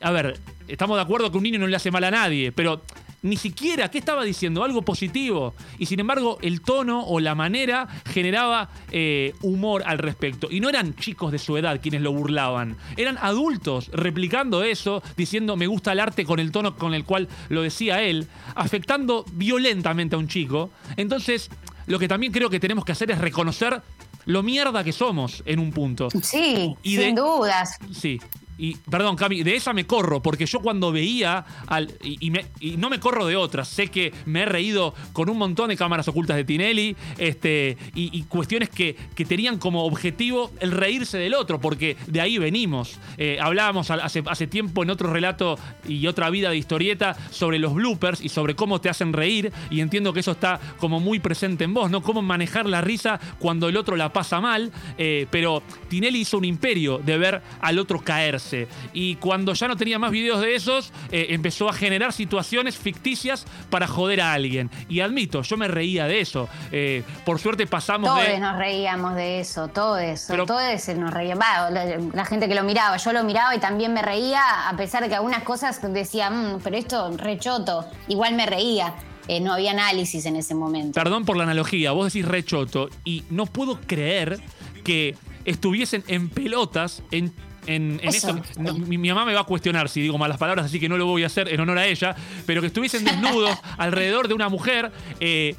a ver, estamos de acuerdo que un niño no le hace mal a nadie, pero ni siquiera, ¿qué estaba diciendo? Algo positivo. Y sin embargo, el tono o la manera generaba eh, humor al respecto. Y no eran chicos de su edad quienes lo burlaban, eran adultos replicando eso, diciendo me gusta el arte con el tono con el cual lo decía él, afectando violentamente a un chico. Entonces, lo que también creo que tenemos que hacer es reconocer lo mierda que somos en un punto. Sí, Y sin de- dudas. Sí. Y, perdón, Cami, de esa me corro, porque yo cuando veía al. Y, me- no me corro de otras. Sé que me he reído con un montón de cámaras ocultas de Tinelli. Este, y, cuestiones que, que tenían como objetivo el reírse del otro, porque de ahí venimos. Eh, hablábamos hace, hace tiempo en otro relato y otra vida de historieta sobre los bloopers y sobre cómo te hacen reír. Y entiendo que eso está como muy presente en vos, ¿no? Cómo manejar la risa cuando el otro la pasa mal. Eh, pero Tinelli hizo un imperio de ver al otro caerse. Y cuando ya no tenía más videos de esos, eh, empezó a generar situaciones ficticias para joder a alguien. Y admito, yo me reía de eso. Eh, por suerte pasamos Todos de. nos reíamos de eso, todos, Pero- todos nos reíamos. Va, la, la gente que lo miraba, yo lo miraba y también me reía, a pesar de que algunas cosas decía, "Mm, pero esto rechoto, igual me reía. Eh, no había análisis en ese momento. Perdón por la analogía, vos decís rechoto. Y no puedo creer que estuviesen en pelotas en. En, en Eso. esto. No, mi, mi mamá me va a cuestionar si digo malas palabras, así que no lo voy a hacer en honor a ella, pero que estuviesen desnudos alrededor de una mujer eh,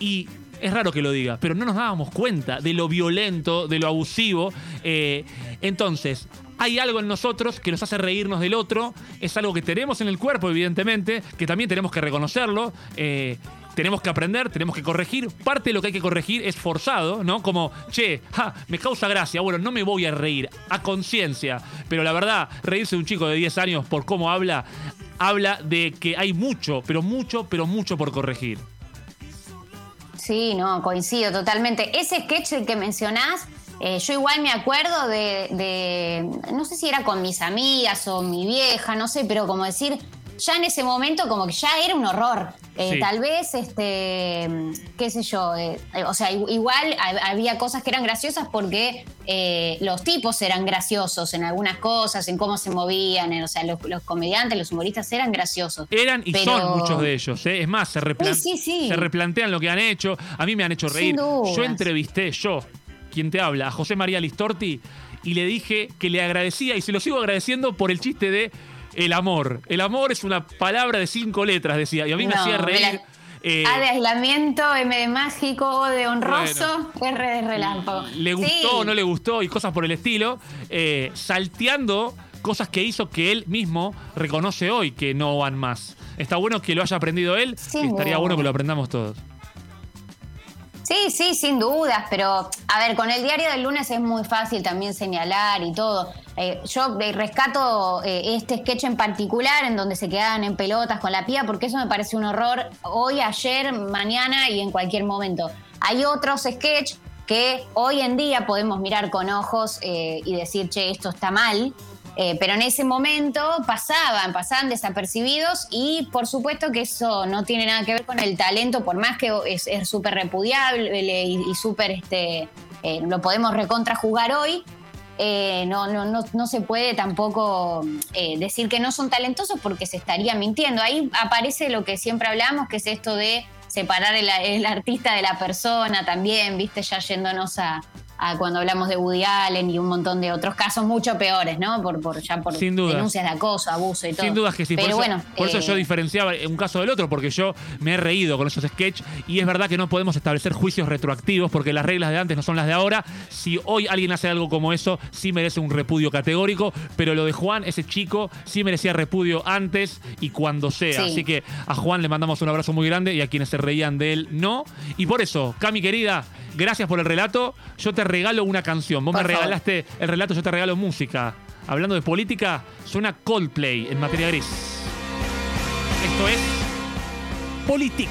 y es raro que lo diga, pero no nos dábamos cuenta de lo violento, de lo abusivo. eh, entonces, hay algo en nosotros que nos hace reírnos del otro, es algo que tenemos en el cuerpo, evidentemente, que también tenemos que reconocerlo. eh, tenemos que aprender, tenemos que corregir. Parte de lo que hay que corregir es forzado, ¿no? Como, che, ja, me causa gracia. Bueno, no me voy a reír, a conciencia. Pero la verdad, reírse de un chico de 10 años por cómo habla, habla de que hay mucho, pero mucho, pero mucho por corregir. Sí, no, coincido totalmente. Ese sketch que mencionás, eh, yo igual me acuerdo de- no sé si era con mis amigas o mi vieja, no sé, pero como decir, ya en ese momento como que ya era un horror. Eh, Sí. Tal vez, este, qué sé yo, eh, eh, o sea, igual ha- había cosas que eran graciosas porque eh, los tipos eran graciosos en algunas cosas, en cómo se movían, en- o sea, los, los comediantes, los humoristas eran graciosos. Eran y Pero- son muchos de ellos. Es más, se, replan- Sí, sí, sí. se replantean lo que han hecho. A mí me han hecho reír. Yo entrevisté, yo, quien te habla, a José María Listorti y le dije que le agradecía y se lo sigo agradeciendo por el chiste de el amor. El amor es una palabra de cinco letras, decía. Y a mí me hacía reír. la- eh, A de aislamiento, M de mágico, O de honroso, R de relámpago. le gustó Sí. o no le gustó y cosas por el estilo, eh, salteando cosas que hizo que él mismo reconoce hoy que no van más. Está bueno que lo haya aprendido él y estaría bueno que lo aprendamos todos. Sí, sí, sin dudas, pero a ver, con el diario del lunes es muy fácil también señalar y todo. Eh, yo eh, rescato eh, este sketch en particular en donde se quedan en pelotas con la pía porque eso me parece un horror hoy, ayer, mañana y en cualquier momento. Hay otros sketch que hoy en día podemos mirar con ojos y decir, che, esto está mal. Eh, pero en ese momento pasaban, pasaban desapercibidos y por supuesto que eso no tiene nada que ver con el talento, por más que es súper repudiable y, y súper, este, eh, lo podemos recontrajugar hoy, eh, no, no, no, no se puede tampoco decir que no son talentosos porque se estaría mintiendo. Ahí aparece lo que siempre hablamos, que es esto de separar el, el artista de la persona también, viste, ya yéndonos a, a cuando hablamos de Woody Allen y un montón de otros casos mucho peores, ¿no? Por, por, ya por Sin duda. denuncias de acoso, abuso y todo. Sin dudas que sí. Pero por eso, bueno, por eso eh, yo diferenciaba un caso del otro, porque yo me he reído con esos sketches y es verdad que no podemos establecer juicios retroactivos porque las reglas de antes no son las de ahora. Si hoy alguien hace algo como eso, sí merece un repudio categórico, pero lo de Juan, ese chico, sí merecía repudio antes y cuando sea. Sí. Así que a Juan le mandamos un abrazo muy grande y a quienes se reían de él, no. Y por eso, Cami querida, gracias por el relato. Yo te regalo una canción. Vos Por me favor. regalaste el relato, yo te regalo música. Hablando de política, suena Coldplay en materia gris. Esto es Politic.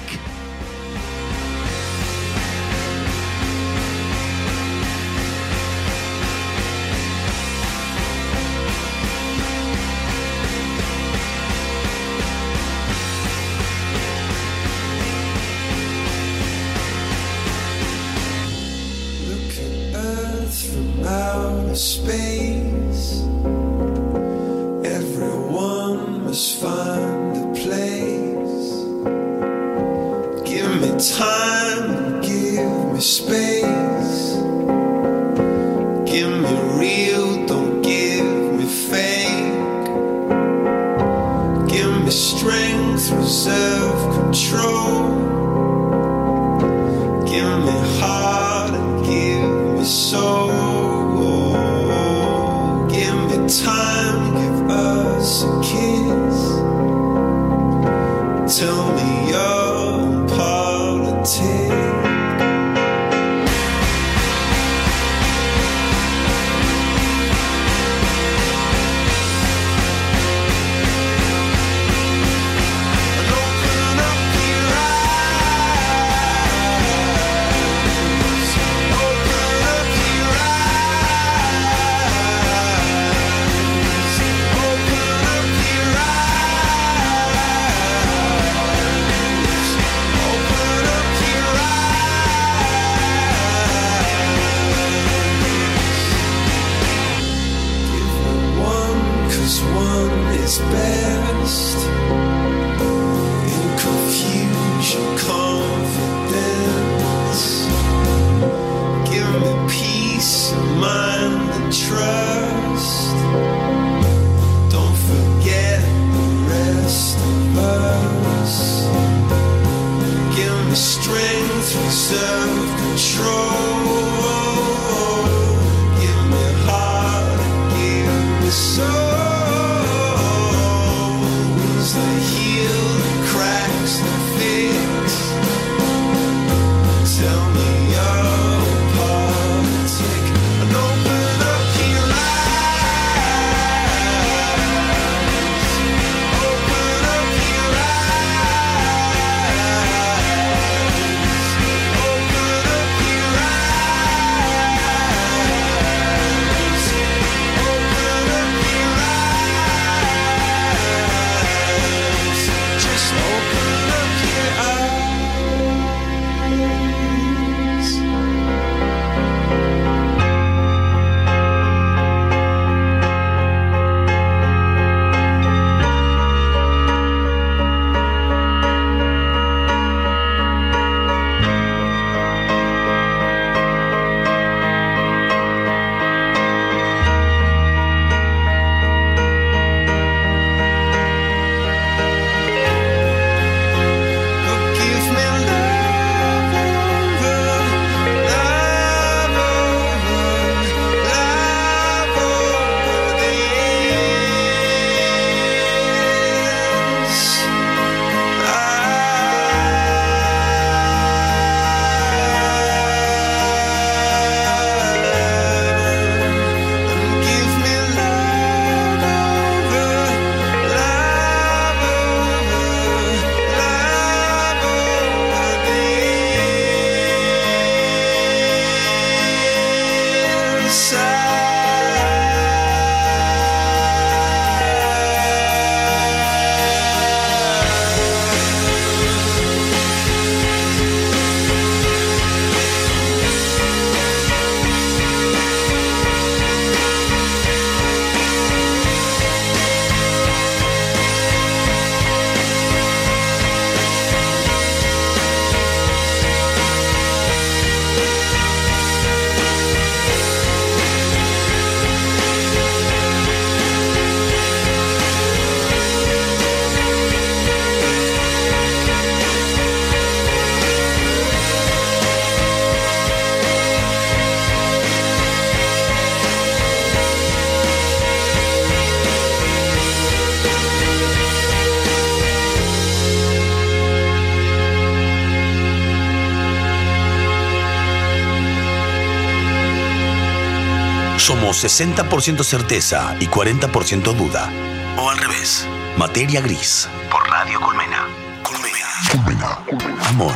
60% certeza y 40% duda. O al revés. Materia gris. Por Radio Colmena. Colmena. Colmena. Amor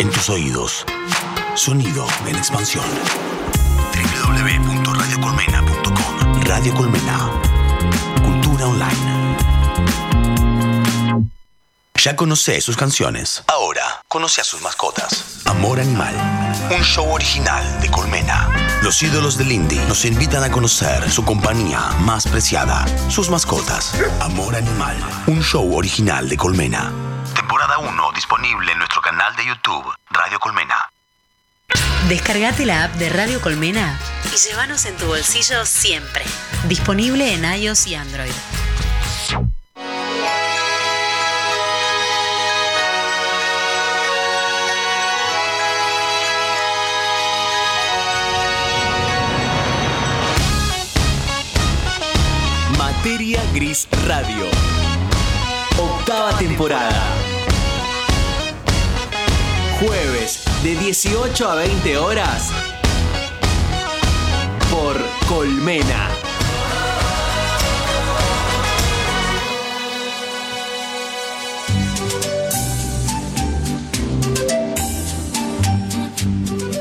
en tus oídos. Sonido en expansión. www.radiocolmena.com Radio Colmena. Cultura online. Ya conoce sus canciones. Ahora conoce a sus mascotas. Amor Animal. Un show original de Colmena. Los ídolos del indie nos invitan a conocer su compañía más preciada, sus mascotas. Amor Animal. Un show original de Colmena. Temporada 1 disponible en nuestro canal de YouTube, Radio Colmena. Descargate la app de Radio Colmena y llévanos en tu bolsillo siempre. Disponible en iOS y Android. Gris Radio. Octava temporada. Jueves de 18 a 20 horas. Por Colmena.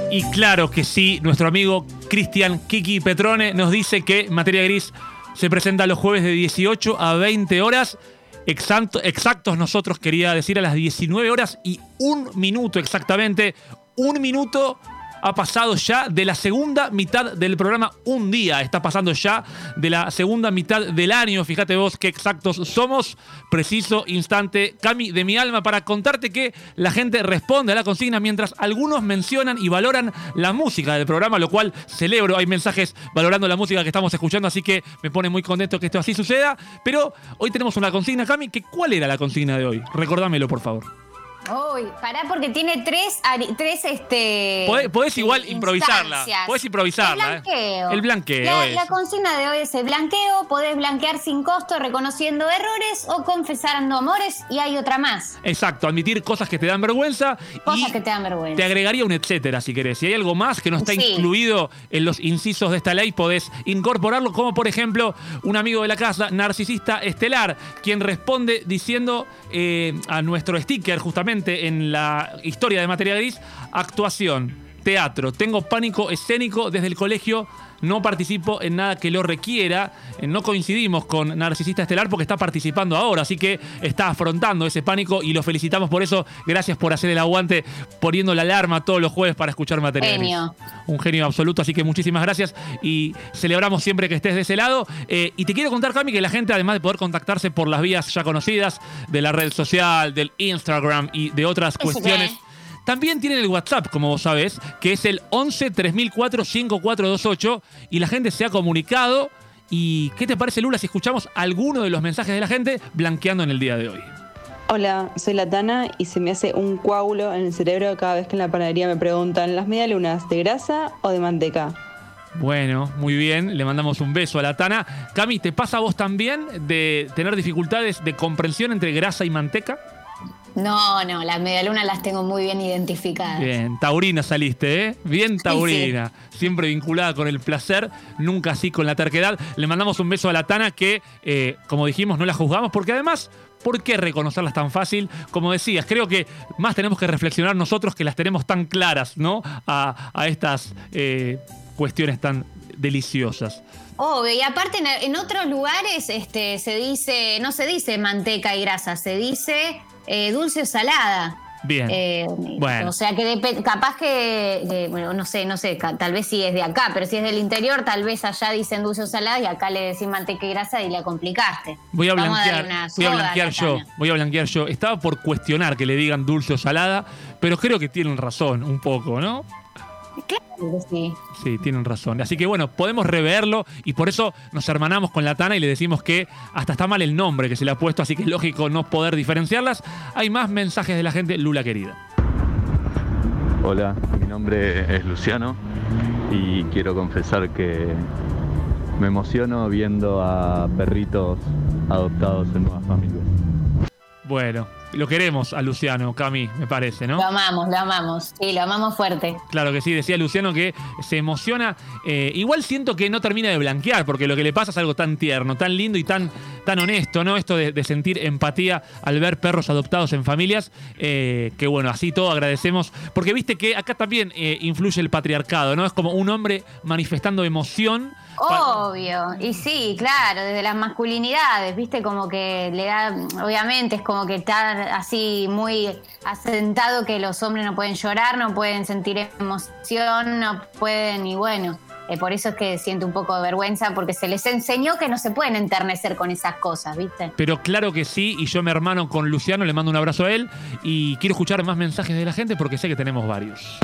Y claro que sí, nuestro amigo Cristian Kiki Petrone nos dice que Materia Gris se presenta los jueves de 18 a 20 horas. Exacto, exactos nosotros quería decir a las 19 horas y un minuto exactamente. Un minuto ha pasado ya de la segunda mitad del programa. Un día está pasando ya de la segunda mitad del año. Fíjate vos qué exactos somos. Preciso instante, Cami, de mi alma, para contarte que la gente responde a la consigna mientras algunos mencionan y valoran la música del programa, lo cual celebro. Hay mensajes valorando la música que estamos escuchando, así que me pone muy contento que esto así suceda. Pero hoy tenemos una consigna, Cami, que ¿cuál era la consigna de hoy? Recordámelo, por favor. Uy, pará porque tiene tres, tres este. Podés, podés igual eh, improvisarla. Podés improvisarla. El blanqueo. ¿eh? El blanqueo. La, la consigna de hoy es el blanqueo. Podés blanquear sin costo reconociendo errores o confesando amores. Y hay otra más. Exacto, admitir cosas que te dan vergüenza. Cosas y que te dan vergüenza. Te agregaría un etcétera si querés. Si hay algo más que no está Sí. incluido en los incisos de esta ley, podés incorporarlo, como por ejemplo un amigo de la casa, narcisista estelar, quien responde diciendo eh, a nuestro sticker, justamente en la historia de materia gris, actuación, teatro, tengo pánico escénico desde el colegio. No participo en nada que lo requiera. Eh, No coincidimos con Narcisista Estelar porque está participando ahora, así que está afrontando ese pánico y lo felicitamos por eso. Gracias por hacer el aguante poniendo la alarma todos los jueves para escuchar materia. Gris. Genio. Un genio absoluto, así que muchísimas gracias y celebramos siempre que estés de ese lado. Eh, y te quiero contar, Cami, que la gente, además de poder contactarse por las vías ya conocidas de la red social, del Instagram y de otras cuestiones. También tienen el WhatsApp, como vos sabés, que es el 11 3004 5428 y la gente se ha comunicado. ¿Y qué te parece, Lula, si escuchamos alguno de los mensajes de la gente blanqueando en el día de hoy? Hola, soy la Tana y se me hace un coágulo en el cerebro cada vez que en la panadería me preguntan las medialunas de grasa o de manteca. Bueno, muy bien, le mandamos un beso a la Tana. Cami, ¿te pasa a vos también de tener dificultades de comprensión entre grasa y manteca? No, no, las medialunas las tengo muy bien identificadas. Bien, taurina saliste, ¿eh? Bien taurina. Siempre vinculada con el placer, nunca así con la terquedad. Le mandamos un beso a la Tana que, eh, como dijimos, no la juzgamos porque además, ¿por qué reconocerlas tan fácil? Como decías, creo que más tenemos que reflexionar nosotros que las tenemos tan claras, ¿no? A, a estas eh, cuestiones tan deliciosas. Obvio, y aparte en, en otros lugares este, se dice, no se dice manteca y grasa, se dice eh, dulce o salada. Bien. Eh, Bueno. O sea que capaz que, bueno, no sé, no sé, tal vez si es de acá, pero si es del interior, tal vez allá dicen dulce o salada y acá le decís manteca y grasa y la complicaste. Voy a blanquear, voy a blanquear la yo, voy a blanquear yo. Estaba por cuestionar que le digan dulce o salada, pero creo que tienen razón un poco, ¿no? Claro que sí. Sí, tienen razón. Así que bueno, podemos reverlo y por eso nos hermanamos con la Tana y le decimos que hasta está mal el nombre que se le ha puesto, así que es lógico no poder diferenciarlas. Hay más mensajes de la gente, Lula querida. Hola, mi nombre es Luciano y quiero confesar que me emociono viendo a perritos adoptados en nuevas familias. Bueno, lo queremos a Luciano, Cami, me parece, ¿no? Lo amamos, lo amamos. Sí, lo amamos fuerte. Claro que sí, decía Luciano que se emociona. Eh, igual siento que no termina de blanquear, porque lo que le pasa es algo tan tierno, tan lindo y tan tan honesto, ¿no? Esto de, de sentir empatía al ver perros adoptados en familias. eh, que bueno, así todo agradecemos. Porque viste que acá también eh, influye el patriarcado, ¿no? Es como un hombre manifestando emoción. Obvio, y sí, claro, desde las masculinidades, viste, como que le da, obviamente es como que está así muy asentado que los hombres no pueden llorar, no pueden sentir emoción, no pueden, y bueno, eh, por eso es que siento un poco de vergüenza, porque se les enseñó que no se pueden enternecer con esas cosas, viste. Pero claro que sí, y yo me hermano con Luciano, le mando un abrazo a él y quiero escuchar más mensajes de la gente porque sé que tenemos varios.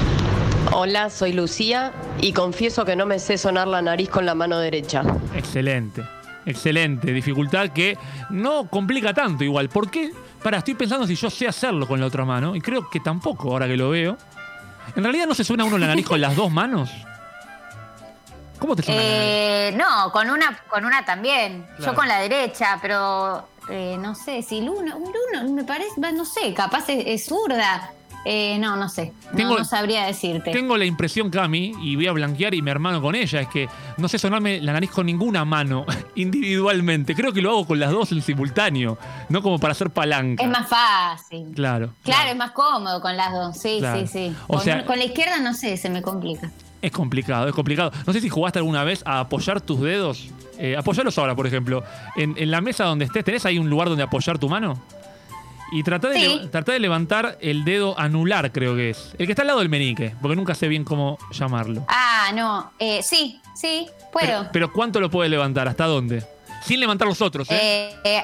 Hola, soy Lucía y confieso que no me sé sonar la nariz con la mano derecha. Excelente, excelente. Dificultad que no complica tanto igual. ¿Por qué? Para, estoy pensando si yo sé hacerlo con la otra mano y creo que tampoco ahora que lo veo. En realidad no se suena uno la nariz con las dos manos. ¿Cómo te suena la nariz? Eh, no, con una, con una también. Claro. Yo con la derecha, pero eh, no sé, si Luna, Luna me parece, no sé, capaz es, es zurda. Eh, no, no sé. No, Tengo- no sabría decirte. Tengo la impresión, Cami, y voy a blanquear y me hermano con ella, es que no sé sonarme la nariz con ninguna mano individualmente. Creo que lo hago con las dos en simultáneo, no como para hacer palanca. Es más fácil. Claro. Claro, es más cómodo con las dos. Sí, Claro. sí, sí. O con, sea- con la izquierda no sé, se me complica. Es complicado, es complicado. No sé si jugaste alguna vez a apoyar tus dedos. Eh, apoyarlos ahora, por ejemplo. En, en la mesa donde estés, ¿tenés ahí un lugar donde apoyar tu mano? Y trata de, Sí. de levantar el dedo anular, creo que es. El que está al lado del meñique, porque nunca sé bien cómo llamarlo. Ah, no. Eh, sí, sí, puedo. Pero, pero ¿cuánto lo puedes levantar? ¿Hasta dónde? Sin levantar los otros, ¿eh? Eh, eh,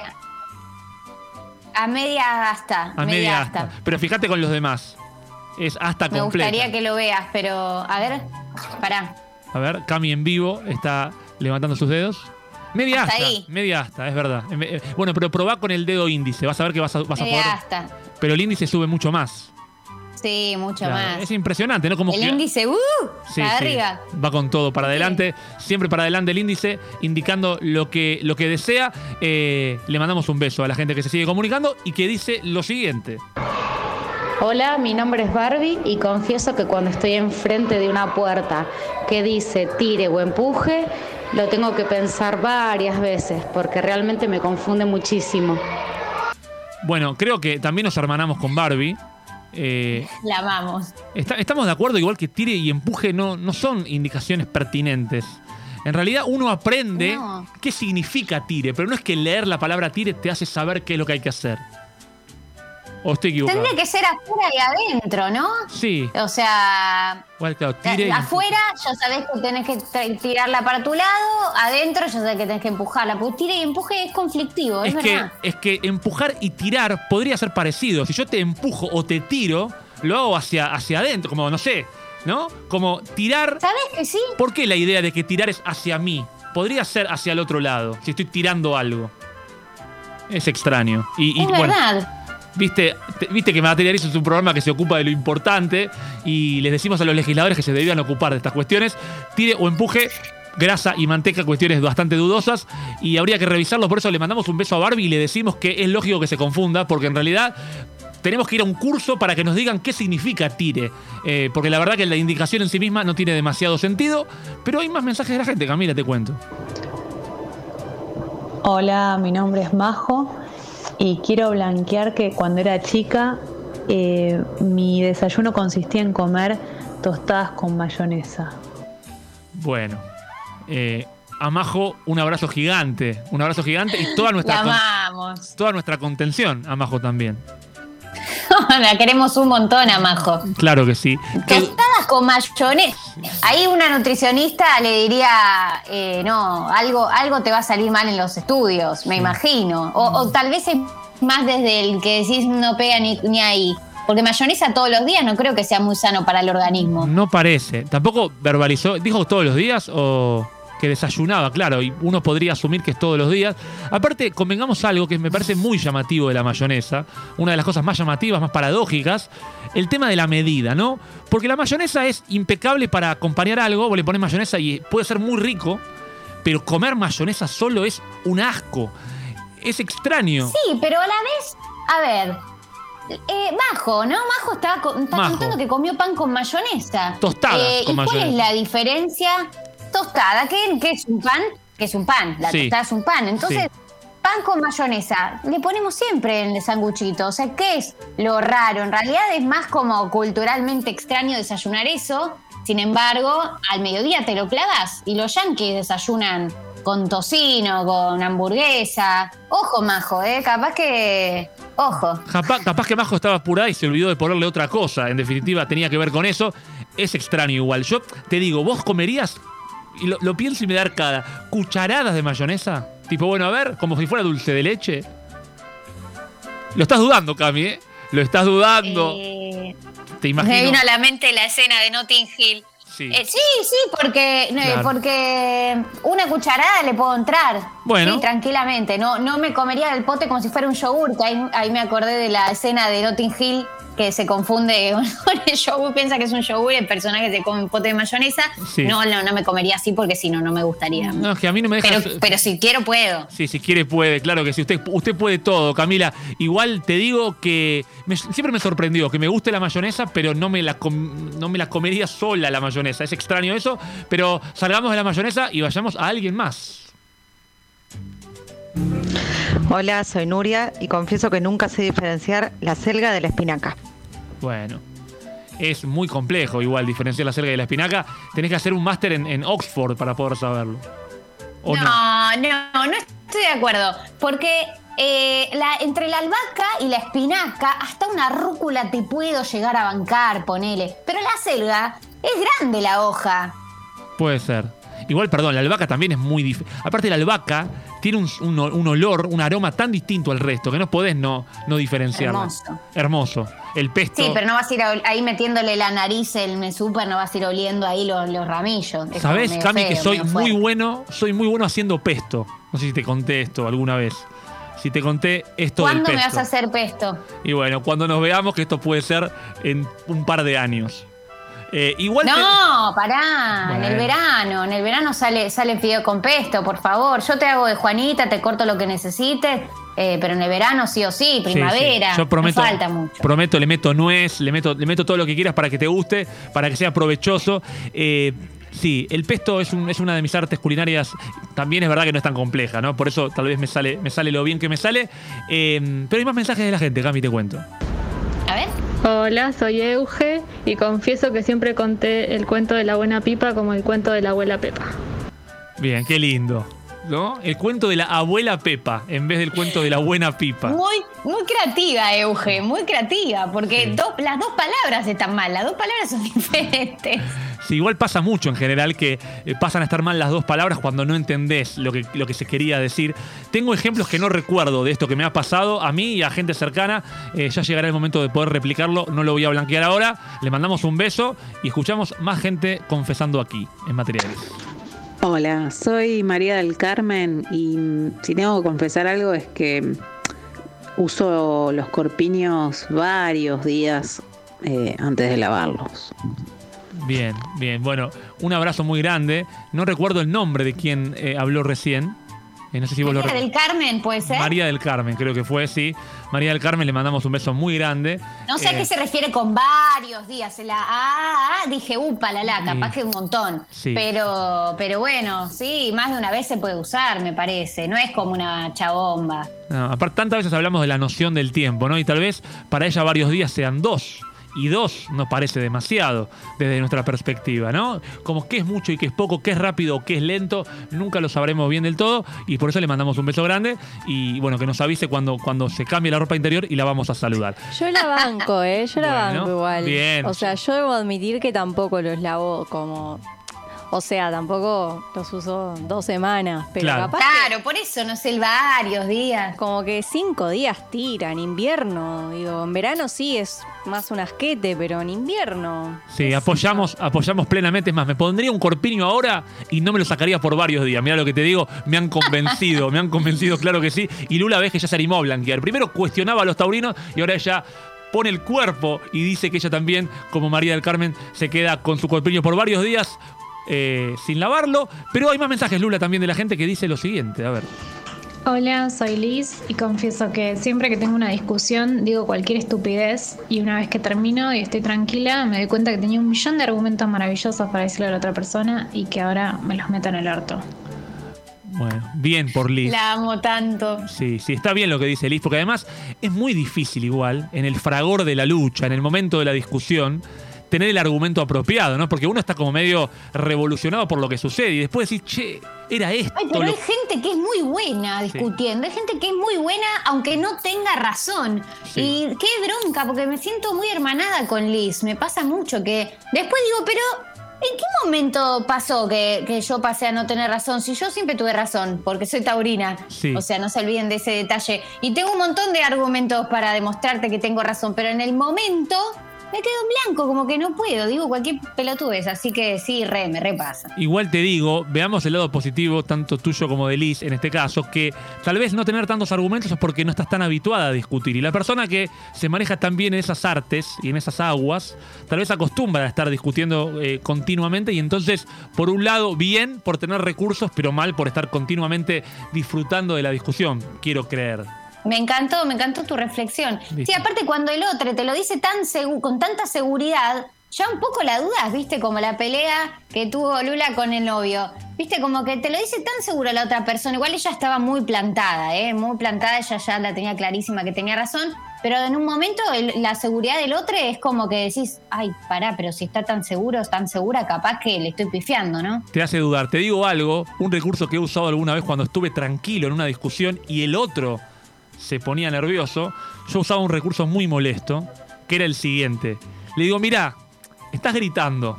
a media hasta. a media asta. Pero fíjate con los demás. Es hasta Me completa. gustaría que lo veas, pero a ver, pará. A ver, Cami en vivo está levantando sus dedos. Media Hasta asta, ahí. media asta, es verdad. Eh, eh, Bueno, pero probá con el dedo índice, vas a ver que vas a, vas a Media poder. asta. Pero el índice sube mucho más. Sí, mucho Claro, más. Es impresionante, ¿no? Como El que- índice, ¡uh! Sí, para sí. arriba. Va con todo para adelante, siempre para adelante el índice, indicando lo que, lo que desea. Eh, le mandamos un beso a la gente que se sigue comunicando y que dice lo siguiente. Hola, mi nombre es Barbie y confieso que cuando estoy enfrente de una puerta que dice tire o empuje, lo tengo que pensar varias veces porque realmente me confunde muchísimo. Bueno, creo que también nos hermanamos con Barbie. Eh, La amamos. Está- estamos de acuerdo, igual que tire y empuje no, no son indicaciones pertinentes. En realidad uno aprende No. qué significa tire, pero no es que leer la palabra tire te hace saber qué es lo que hay que hacer. ¿O estoy equivocado? Tendría que ser afuera y adentro, ¿no? Sí, O sea, igual, claro, tire y afuera ya sabés que tenés que tirarla para tu lado, adentro ya sabés que tenés que empujarla. Porque tire y empuje es conflictivo, es, Es que, verdad. es que empujar y tirar podría ser parecido. Si yo te empujo o te tiro, lo hago hacia, hacia adentro, como no sé, ¿no? Como tirar. ¿Sabes que sí? ¿Por qué la idea de que tirar es hacia mí? Podría ser hacia el otro lado, si estoy tirando algo. Es extraño. Y, y, es bueno, verdad. Viste, te- viste que Materializo es un programa que se ocupa de lo importante y les decimos a los legisladores que se debían ocupar de estas cuestiones. Tire o empuje, grasa y manteca, cuestiones bastante dudosas y habría que revisarlo. Por eso le mandamos un beso a Barbie y le decimos que es lógico que se confunda porque en realidad tenemos que ir a un curso para que nos digan qué significa tire. Eh, porque la verdad que la indicación en sí misma no tiene demasiado sentido, pero hay más mensajes de la gente, Camila, te cuento. Hola, mi nombre es Majo y quiero blanquear que cuando era chica eh, mi desayuno consistía en comer tostadas con mayonesa. Bueno, eh, a Majo un abrazo gigante, un abrazo gigante y toda nuestra, La amamos. toda nuestra contención a Majo también. La queremos un montón a Majo. Claro que sí. Tostadas con mayonesa. Ahí una nutricionista le diría, eh, no, algo, algo te va a salir mal en los estudios, me imagino. O, o tal vez es más desde el que decís no pega ni, ni ahí. Porque mayonesa todos los días no creo que sea muy sano para el organismo. no parece. Tampoco verbalizó, dijo todos los días o que desayunaba, claro, y uno podría asumir que es todos los días. Aparte, convengamos algo que me parece muy llamativo de la mayonesa, una de las cosas más llamativas, más paradójicas, el tema de la medida, ¿no? Porque la mayonesa es impecable para acompañar algo, vos le pones mayonesa y puede ser muy rico, pero comer mayonesa solo es un asco. Es extraño. Sí, pero a la vez, a ver, eh, Majo, ¿no? Majo está Majo. contando que comió pan con mayonesa. Eh, Tostadas con ¿Y cuál mayonesa. es la diferencia? Tostada, ¿qué, qué es un pan? Que es un pan, la Sí. tostada es un pan. Entonces, Sí. pan con mayonesa. Le ponemos siempre en el sanguchito. O sea, ¿qué es lo raro? En realidad es más como culturalmente extraño desayunar eso. Sin embargo, al mediodía te lo clavas y los yanquis desayunan con tocino, con hamburguesa. Ojo, majo, ¿eh? Capaz que. Ojo. Capaz, capaz que Majo estaba apurada y se olvidó de ponerle otra cosa. En definitiva, tenía que ver con eso. Es extraño igual. Yo te digo, ¿vos comerías? Y lo, lo pienso y me da arcada. ¿Cucharadas de mayonesa? Tipo, bueno, a ver, como si fuera dulce de leche. Lo estás dudando, Cami, ¿eh? Lo estás dudando. Eh, Te imagino. Me vino a la mente la escena de Notting Hill. Sí. Eh, sí, sí, porque, eh, porque una cucharada le puedo entrar. Bueno. Sí, tranquilamente. No, no me comería el pote como si fuera un yogur, que ahí, ahí me acordé de la escena de Notting Hill que se confunde con el yogur, piensa que es un yogur y el personaje se come un pote de mayonesa. Sí. No, no, no me comería así porque si no, no me gustaría. No, es que a mí no me deja. Pero, pero si quiero, puedo. Sí, si quiere puede, claro que sí. Usted, usted puede todo, Camila. Igual te digo que me- siempre me sorprendió que me guste la mayonesa, pero no me, la com- no me la comería sola la mayonesa. Es extraño eso, pero salgamos de la mayonesa y vayamos a alguien más. Hola, soy Nuria y confieso que nunca sé diferenciar la selga de la espinaca. Bueno, es muy complejo igual diferenciar la selga de la espinaca. Tenés que hacer un máster en, en Oxford para poder saberlo. ¿O no? No, no, no estoy de acuerdo. Porque eh, la, entre la albahaca y la espinaca, hasta una rúcula te puedo llegar a bancar, ponele. Pero la selga es grande la hoja. Puede ser. Igual, perdón, la albahaca también es muy diferente. Aparte, la albahaca tiene un, un- un olor, un aroma tan distinto al resto que no podés no, no diferenciarla. Hermoso. Hermoso. El pesto. Sí, pero no vas a ir a- ahí metiéndole la nariz el me super, no vas a ir oliendo ahí los, los ramillos. Es ¿Sabés, Cami, que soy muy bueno? Soy muy bueno haciendo pesto. No sé si te conté esto alguna vez. Si te conté esto del ¿Cuándo pesto. me vas a hacer pesto? Y bueno, cuando nos veamos, que esto puede ser en un par de años. Eh, igual te- No, pará, en el verano, en el verano sale, sale fideo con pesto, por favor. Yo te hago de Juanita, te corto lo que necesites, eh, pero en el verano sí o sí, Sí, primavera. sí. Yo prometo, no falta mucho. prometo, le meto nuez, le meto, le meto todo lo que quieras para que te guste, para que sea provechoso. Eh, sí, el pesto es, un- es una de mis artes culinarias. También es verdad que no es tan compleja, ¿no? Por eso tal vez me sale, me sale lo bien que me sale. Eh, pero hay más mensajes de la gente, Cami, te cuento. A ver. Hola, soy Euge y confieso que siempre conté el cuento de la buena pipa como el cuento de la abuela Pepa. Bien, qué lindo. ¿No? El cuento de la abuela Pepa en vez del cuento de la buena pipa. Muy, muy creativa, Euge, muy creativa, porque do- las dos palabras están mal, las dos palabras son diferentes. Igual pasa mucho en general que eh, pasan a estar mal las dos palabras cuando no entendés lo que, lo que se quería decir. Tengo ejemplos que no recuerdo de esto que me ha pasado a mí y a gente cercana. Eh, ya llegará el momento de poder replicarlo, no lo voy a blanquear ahora. Le mandamos un beso y escuchamos más gente confesando aquí en materiales. Hola, soy María del Carmen y mm, si tengo que confesar algo es que uso los corpiños varios días eh, antes de lavarlos. Bien, bien. Bueno, un abrazo muy grande. No recuerdo el nombre de quien eh, habló recién. Eh, no sé si vos lo María del Carmen, puede ser. María del Carmen, creo que fue, sí. María del Carmen, le mandamos un beso muy grande. No sé a Eh, qué se refiere con varios días. La, ah, ah, dije, upa, la la, capaz que un montón. Sí. Pero, pero bueno, sí, más de una vez se puede usar, me parece. No es como una chabomba. No, aparte, tantas veces hablamos de la noción del tiempo, ¿no? Y tal vez para ella varios días sean dos. Y dos nos parece demasiado desde nuestra perspectiva, ¿no? Como qué es mucho y qué es poco, qué es rápido o qué es lento, nunca lo sabremos bien del todo. Y por eso le mandamos un beso grande. Y bueno, que nos avise cuando, cuando se cambie la ropa interior y la vamos a saludar. Yo la banco, ¿eh? Yo la Bueno, banco igual. bien. O sea, yo debo admitir que tampoco los lavo como... O sea, tampoco los uso dos semanas, pero Claro. capaz Claro, por eso no sé, varios días. como que cinco días tiran, invierno. Digo, en verano sí es más un asquete, pero en invierno... Sí, apoyamos, apoyamos plenamente. Es más, me pondría un corpiño ahora y no me lo sacaría por varios días. Mira lo que te digo, me han convencido, me han convencido, claro que sí. Y Lula ves que ya se animó a blanquear. Primero cuestionaba a los taurinos y ahora ella pone el cuerpo y dice que ella también, como María del Carmen, se queda con su corpiño por varios días eh, sin lavarlo. Pero hay más mensajes, Lula, también de la gente que dice lo siguiente. A ver. Hola, soy Liz y confieso que siempre que tengo una discusión digo cualquier estupidez y una vez que termino y estoy tranquila me doy cuenta que tenía un millón de argumentos maravillosos para decirle a la otra persona y que ahora me los meto en el orto. Bueno, bien por Liz. La amo tanto. Sí, sí, está bien lo que dice Liz, porque además es muy difícil igual, en el fragor de la lucha, en el momento de la discusión, tener el argumento apropiado, ¿no? Porque uno está como medio revolucionado por lo que sucede y después decís, che, era esto. Ay, pero lo- hay gente que es muy buena discutiendo, hay gente que es muy buena aunque no tenga razón. Sí. Y qué bronca, porque me siento muy hermanada con Liz, me pasa mucho que después digo, pero ¿en qué momento pasó que, que yo pasé a no tener razón? Si yo siempre tuve razón, porque soy taurina, Sí. o sea, no se olviden de ese detalle. Y tengo un montón de argumentos para demostrarte que tengo razón, pero en el momento... Me quedo en blanco, como que no puedo, digo cualquier pelotudez, así que sí, re, me repasa. Igual te digo, veamos el lado positivo, tanto tuyo como de Liz en este caso, que tal vez no tener tantos argumentos es porque no estás tan habituada a discutir. Y la persona que se maneja tan bien en esas artes y en esas aguas, tal vez acostumbra a estar discutiendo eh, continuamente y entonces, por un lado, bien por tener recursos, pero mal por estar continuamente disfrutando de la discusión, quiero creer. Me encantó, me encantó tu reflexión. Viste. Sí, aparte cuando el otro te lo dice tan con tanta seguridad, ya un poco la dudas, ¿viste? Como la pelea que tuvo Lula con el novio. ¿Viste? Como que te lo dice tan seguro la otra persona. Igual ella estaba muy plantada, ¿eh? Muy plantada, ella ya la tenía clarísima que tenía razón. Pero en un momento el- la seguridad del otro es como que decís, ay, pará, pero si está tan seguro, tan segura, capaz que le estoy pifiando, ¿no? Te hace dudar. Te digo algo, un recurso que he usado alguna vez cuando estuve tranquilo en una discusión y el otro se ponía nervioso, yo usaba un recurso muy molesto, que era el siguiente. Le digo, mira, estás gritando.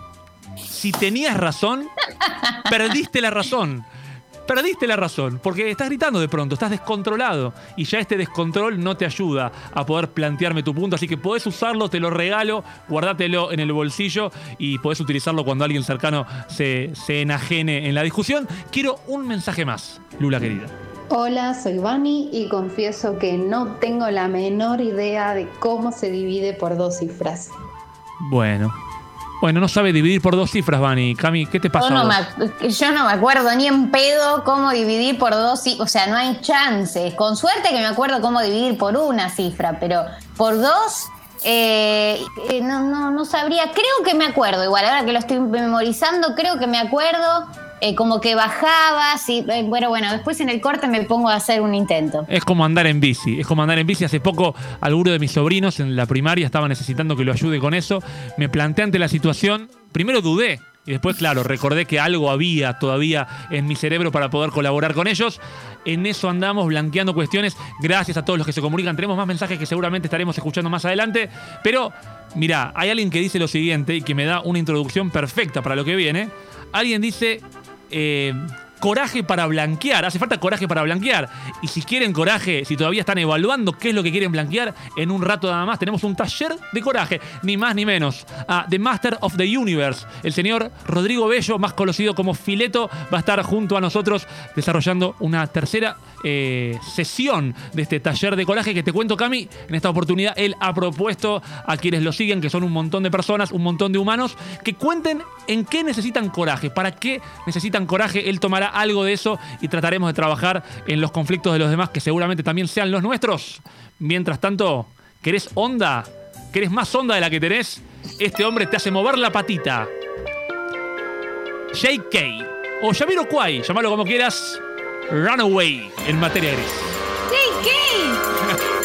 Si tenías razón, perdiste la razón. Perdiste la razón, porque estás gritando de pronto, estás descontrolado y ya este descontrol no te ayuda a poder plantearme tu punto, así que podés usarlo, te lo regalo, guardátelo en el bolsillo y podés utilizarlo cuando alguien cercano se, se enajene en la discusión. Quiero un mensaje más, Lula querida. Hola, soy Vani y confieso que no tengo la menor idea de cómo se divide por dos cifras. Bueno. Bueno, no sabe dividir por dos cifras, Vani. Cami, ¿qué te pasa? Yo no, me, yo no me acuerdo ni en pedo cómo dividir por dos cifras. O sea, no hay chances. Con suerte que me acuerdo cómo dividir por una cifra, pero por dos, eh, eh, no, no, no sabría. Creo que me acuerdo. Igual, ahora que lo estoy memorizando, creo que me acuerdo. Eh, como que bajabas y eh, bueno, bueno, después en el corte me pongo a hacer un intento. Es como andar en bici. Es como andar en bici. Hace poco, alguno de mis sobrinos en la primaria estaba necesitando que lo ayude con eso. Me planteé ante la situación. Primero dudé. Y después, claro, recordé que algo había todavía en mi cerebro para poder colaborar con ellos. En eso andamos, blanqueando cuestiones. Gracias a todos los que se comunican. Tenemos más mensajes que seguramente estaremos escuchando más adelante. Pero, mira, hay alguien que dice lo siguiente y que me da una introducción perfecta para lo que viene. Alguien dice. Eh, coraje para blanquear. Hace falta coraje para blanquear. Y si quieren coraje, si todavía están evaluando qué es lo que quieren blanquear, en un rato nada más tenemos un taller de coraje, ni más ni menos. A The Master of the Universe, el señor Rodrigo Bello, más conocido como Fileto, va a estar junto a nosotros desarrollando una tercera eh, sesión de este taller de coraje que te cuento, Cami. En esta oportunidad, él ha propuesto a quienes lo siguen, que son un montón de personas, un montón de humanos, que cuenten en qué necesitan coraje, para qué necesitan coraje. Él tomará algo de eso y trataremos de trabajar en los conflictos de los demás, que seguramente también sean los nuestros. Mientras tanto, ¿querés onda? ¿Querés más onda de la que tenés? Este hombre te hace mover la patita. JK o Jamiroquai, llamalo como quieras. Runaway en materia gris. Can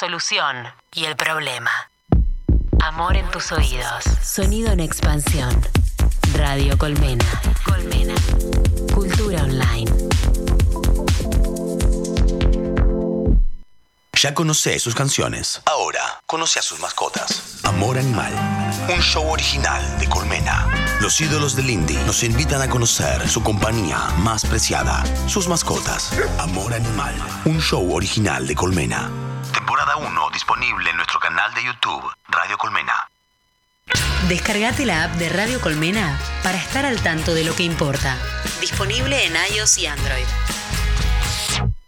solución y el problema. Amor en tus oídos. Sonido en expansión. Radio Colmena. Colmena. Cultura online. Ya conoce sus canciones. Ahora conoce a sus mascotas. Amor Animal. Un show original de Colmena. Los ídolos del indie nos invitan a conocer su compañía más preciada, sus mascotas. Amor Animal. Un show original de Colmena. Temporada 1 disponible en nuestro canal de YouTube, Radio Colmena. Descargate la app de Radio Colmena para estar al tanto de lo que importa. Disponible en iOS y Android.